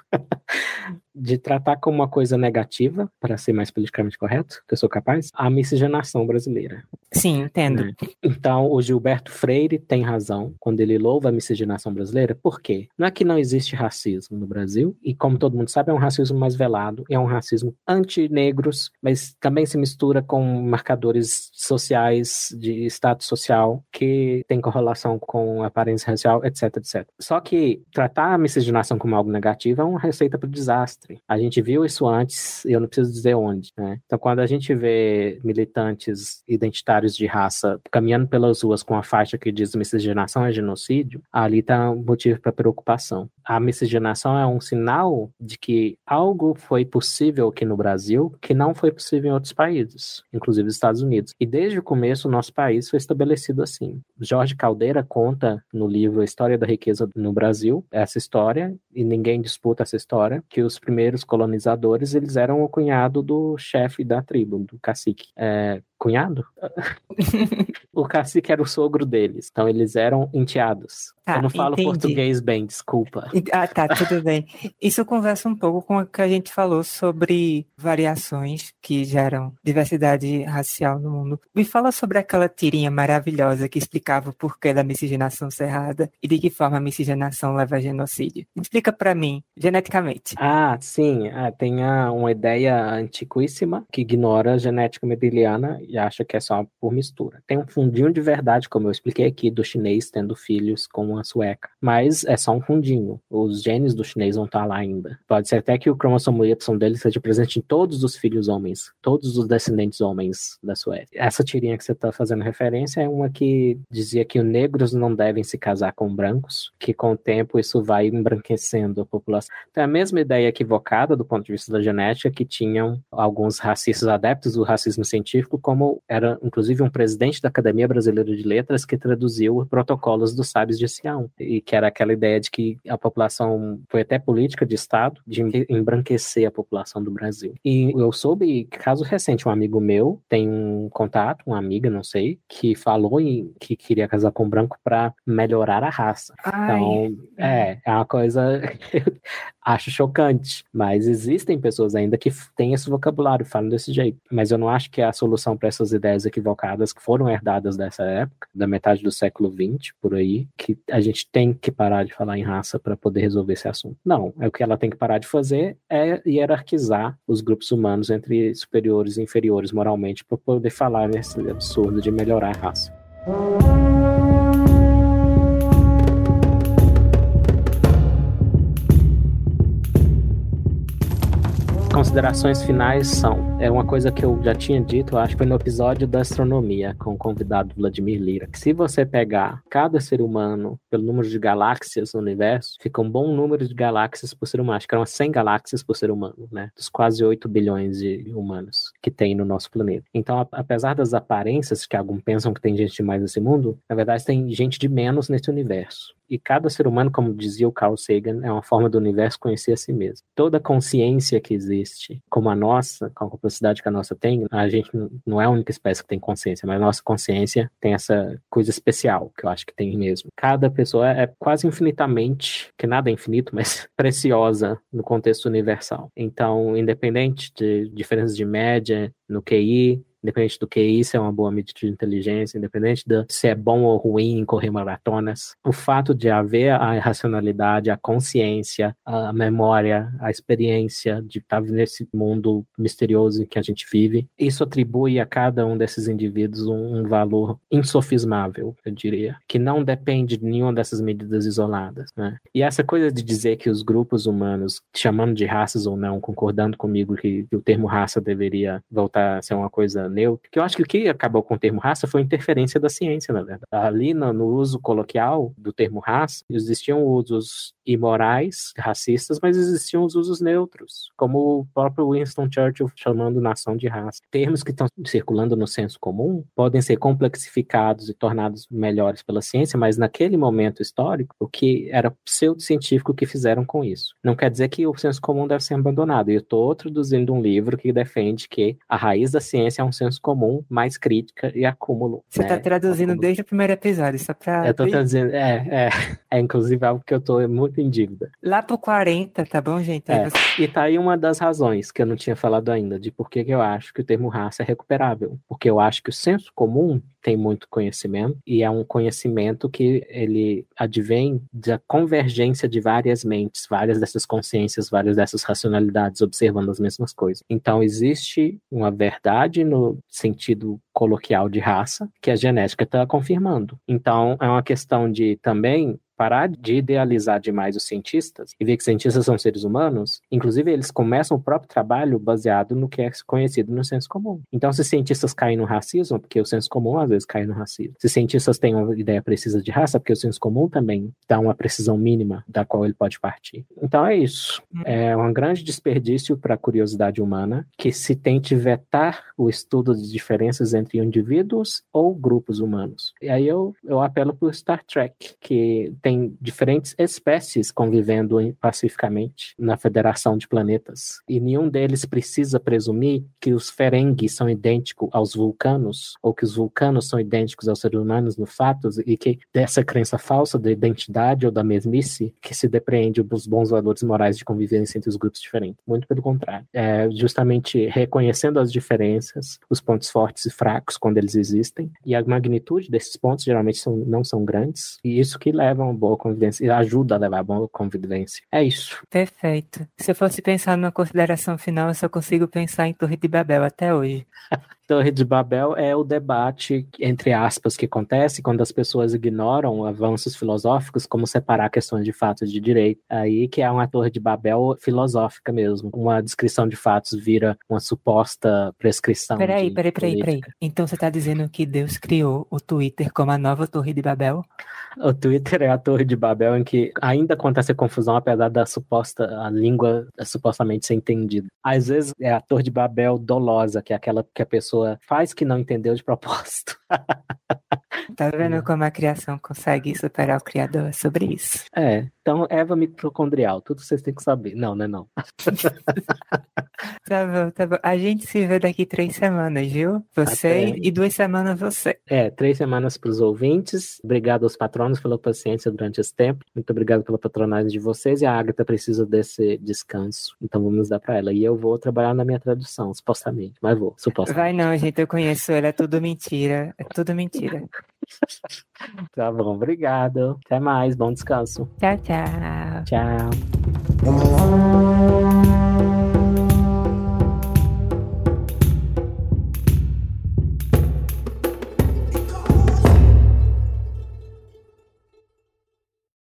de tratar como uma coisa negativa, para ser mais politicamente correto, que eu sou capaz, a miscigenação brasileira. Sim, entendo. Né? Então, o Gilberto Freire tem razão quando ele louva a miscigenação brasileira, por quê? Não é que não existe racismo no Brasil, e como todo mundo sabe, é um racismo mais velado, é um racismo anti-negros, mas também se mistura com marcadores sociais de status social que tem correlação com aparência racial, etc, etc. Só que tratar a miscigenação como algo negativo é uma receita para o desastre A gente viu isso antes, e eu não preciso dizer onde, né? Então, quando a gente vê militantes identitários de raça caminhando pelas ruas com a faixa que diz miscigenação é genocídio, ali está um motivo para preocupação. A miscigenação é um sinal de que algo foi possível aqui no Brasil que não foi possível em outros países, inclusive os Estados Unidos. E desde o começo, o nosso país foi estabelecido assim. Jorge Caldeira conta no livro A História da Riqueza no Brasil essa história, e ninguém disputa essa história, que os primeiros colonizadores eles eram o cunhado do chefe da tribo, do cacique. É, cunhado? <laughs> o cacique era o sogro deles, então eles eram enteados. Ah, eu não falo entendi. português bem, desculpa. Ah, tá, tudo bem. Isso conversa um pouco com o que a gente falou sobre variações que geram diversidade racial no mundo. Me fala sobre aquela tirinha maravilhosa que explicava o porquê da miscigenação cerrada e de que forma a miscigenação leva a genocídio. Explica para mim, geneticamente. Ah, sim, ah, tem a- uma ideia antiquíssima que ignora a genética mendeliana e acha que é só por mistura. Tem um fundinho de verdade, como eu expliquei aqui, do chinês tendo filhos com uma sueca, mas é só um fundinho. Os genes do chinês vão estar lá ainda. Pode ser até que o cromossomo Y dele seja presente em todos os filhos homens, todos os descendentes homens da Suécia. Essa tirinha que você está fazendo referência é uma que dizia que os negros não devem se casar com brancos, que com o tempo isso vai embranquecendo a população. Então, é a mesma ideia equivocada do ponto de vista da genética que tinham alguns racistas adeptos do racismo científico, como era inclusive um presidente da Academia Brasileira de Letras que traduziu protocolos dos sábios de Sião, e que era aquela ideia de que a população foi até política de Estado de embranquecer a população do Brasil. E eu soube, caso recente, um amigo meu tem um contato, uma amiga, não sei, que falou em, que queria casar com branco para melhorar a raça. Então, é, é uma coisa que <laughs> eu acho chocante. Mas existem pessoas ainda que têm esse vocabulário, falam desse jeito. Mas eu não acho que é a solução para essas ideias equivocadas que foram herdadas dessa época, da metade do século XX, por aí, que a gente tem que parar de falar em raça para poder resolver esse assunto. Não, é o que ela tem que parar de fazer é hierarquizar os grupos humanos entre superiores e inferiores moralmente para poder falar nesse absurdo de melhorar a raça. Considerações finais são, é uma coisa que eu já tinha dito, acho que foi no episódio da astronomia com o convidado Vladimir Lira, que se você pegar cada ser humano pelo número de galáxias no universo, fica um bom número de galáxias por ser humano, acho que eram 100 galáxias por ser humano, né, dos quase 8 bilhões de humanos que tem no nosso planeta. Então, apesar das aparências que alguns pensam que tem gente demais nesse mundo, na verdade tem gente de menos nesse universo. E cada ser humano, como dizia o Carl Sagan, é uma forma do universo conhecer a si mesmo. Toda consciência que existe, como a nossa, com a capacidade que a nossa tem, a gente não é a única espécie que tem consciência, mas a nossa consciência tem essa coisa especial, que eu acho que tem mesmo. Cada pessoa é quase infinitamente, que nada é infinito, <laughs> mas preciosa no contexto universal. Então, independente de diferenças de média no QI, Independente do QI, se é uma boa medida de inteligência, independente de se é bom ou ruim em correr maratonas, o fato de haver a racionalidade, a consciência, a memória, a experiência de estar nesse mundo misterioso em que a gente vive, isso atribui a cada um desses indivíduos um, um valor insofismável, eu diria, que não depende de nenhuma dessas medidas isoladas. Né? E essa coisa de dizer que os grupos humanos, chamando de raças ou não, concordando comigo que, que o termo raça deveria voltar a ser uma coisa neutra, que eu acho que o que acabou com o termo raça foi a interferência da ciência, na verdade. Ali no, no uso coloquial do termo raça, existiam usos imorais, racistas, mas existiam os usos neutros, como o próprio Winston Churchill chamando nação de raça. Termos que estão circulando no senso comum podem ser complexificados e tornados melhores pela ciência, mas naquele momento histórico, o que era pseudocientífico que fizeram com isso. Não quer dizer que o senso comum deve ser abandonado. Eu estou traduzindo um livro que defende que a raiz da ciência é um senso comum, mais crítica e acúmulo. Você está né? traduzindo Acúmulo. desde o primeiro episódio, só pra. Eu tô traduzindo, é, é, é inclusive algo que eu tô muito em dívida. Lá pro 40, tá bom, gente? É. você- E tá aí uma das razões que eu não tinha falado ainda, de por que eu acho que o termo raça é recuperável. Porque eu acho que o senso comum tem muito conhecimento, e é um conhecimento que ele advém da convergência de várias mentes, várias dessas consciências, várias dessas racionalidades observando as mesmas coisas. Então, existe uma verdade no sentido coloquial de raça que a genética está confirmando. Então, é uma questão de também parar de idealizar demais os cientistas e ver que cientistas são seres humanos, inclusive eles começam o próprio trabalho baseado no que é conhecido no senso comum. Então, se cientistas caem no racismo, porque o senso comum às vezes cai no racismo. Se cientistas têm uma ideia precisa de raça, porque o senso comum também dá uma precisão mínima da qual ele pode partir. Então é isso. Hum. É um grande desperdício para a curiosidade humana que se tente vetar o estudo de diferenças entre indivíduos ou grupos humanos. E aí eu, eu apelo para o Star Trek, que tem diferentes espécies convivendo pacificamente na Federação de Planetas. E nenhum deles precisa presumir que os Ferengi são idênticos aos vulcanos, ou que os vulcanos são idênticos aos seres humanos no fatos, e que dessa crença falsa da identidade ou da mesmice que se depreende os bons valores morais de convivência entre os grupos diferentes. Muito pelo contrário. É justamente reconhecendo as diferenças, os pontos fortes e fracos quando eles existem, e a magnitude desses pontos geralmente são, não são grandes, e isso que leva a boa convivência, e ajuda a levar a boa convivência. É isso. Perfeito. Se eu fosse pensar numa consideração final, eu só consigo pensar em Torre de Babel até hoje. <laughs> Torre de Babel é o debate, entre aspas, que acontece quando as pessoas ignoram avanços filosóficos, como separar questões de fatos de direito. Aí que é uma Torre de Babel filosófica mesmo. Uma descrição de fatos vira uma suposta prescrição. Peraí, peraí, peraí, peraí. Então você está dizendo que Deus criou o Twitter como a nova Torre de Babel? O Twitter é a Torre de Babel em que ainda acontece confusão, apesar da suposta a língua supostamente ser entendida. Às vezes é a Torre de Babel dolosa, que é aquela que a pessoa faz que não entendeu de propósito. <laughs> Tá vendo como a criação consegue superar o criador? É sobre isso. É, então Eva mitocondrial, tudo vocês têm que saber. Não, não é não. <laughs> tá bom, tá bom. A gente se vê daqui três semanas, viu? Você Até. e duas semanas você. É, três semanas para os ouvintes. Obrigado aos patronos pela paciência durante esse tempo. Muito obrigado pela patronagem de vocês. E a Agatha precisa desse descanso. Então vamos dar para ela. E eu vou trabalhar na minha tradução, supostamente. Mas vou, supostamente. Vai não, gente. Eu conheço ela. É tudo mentira. É tudo mentira. <laughs> <laughs> tá bom, obrigado. Até mais, bom descanso. Tchau, tchau. Tchau.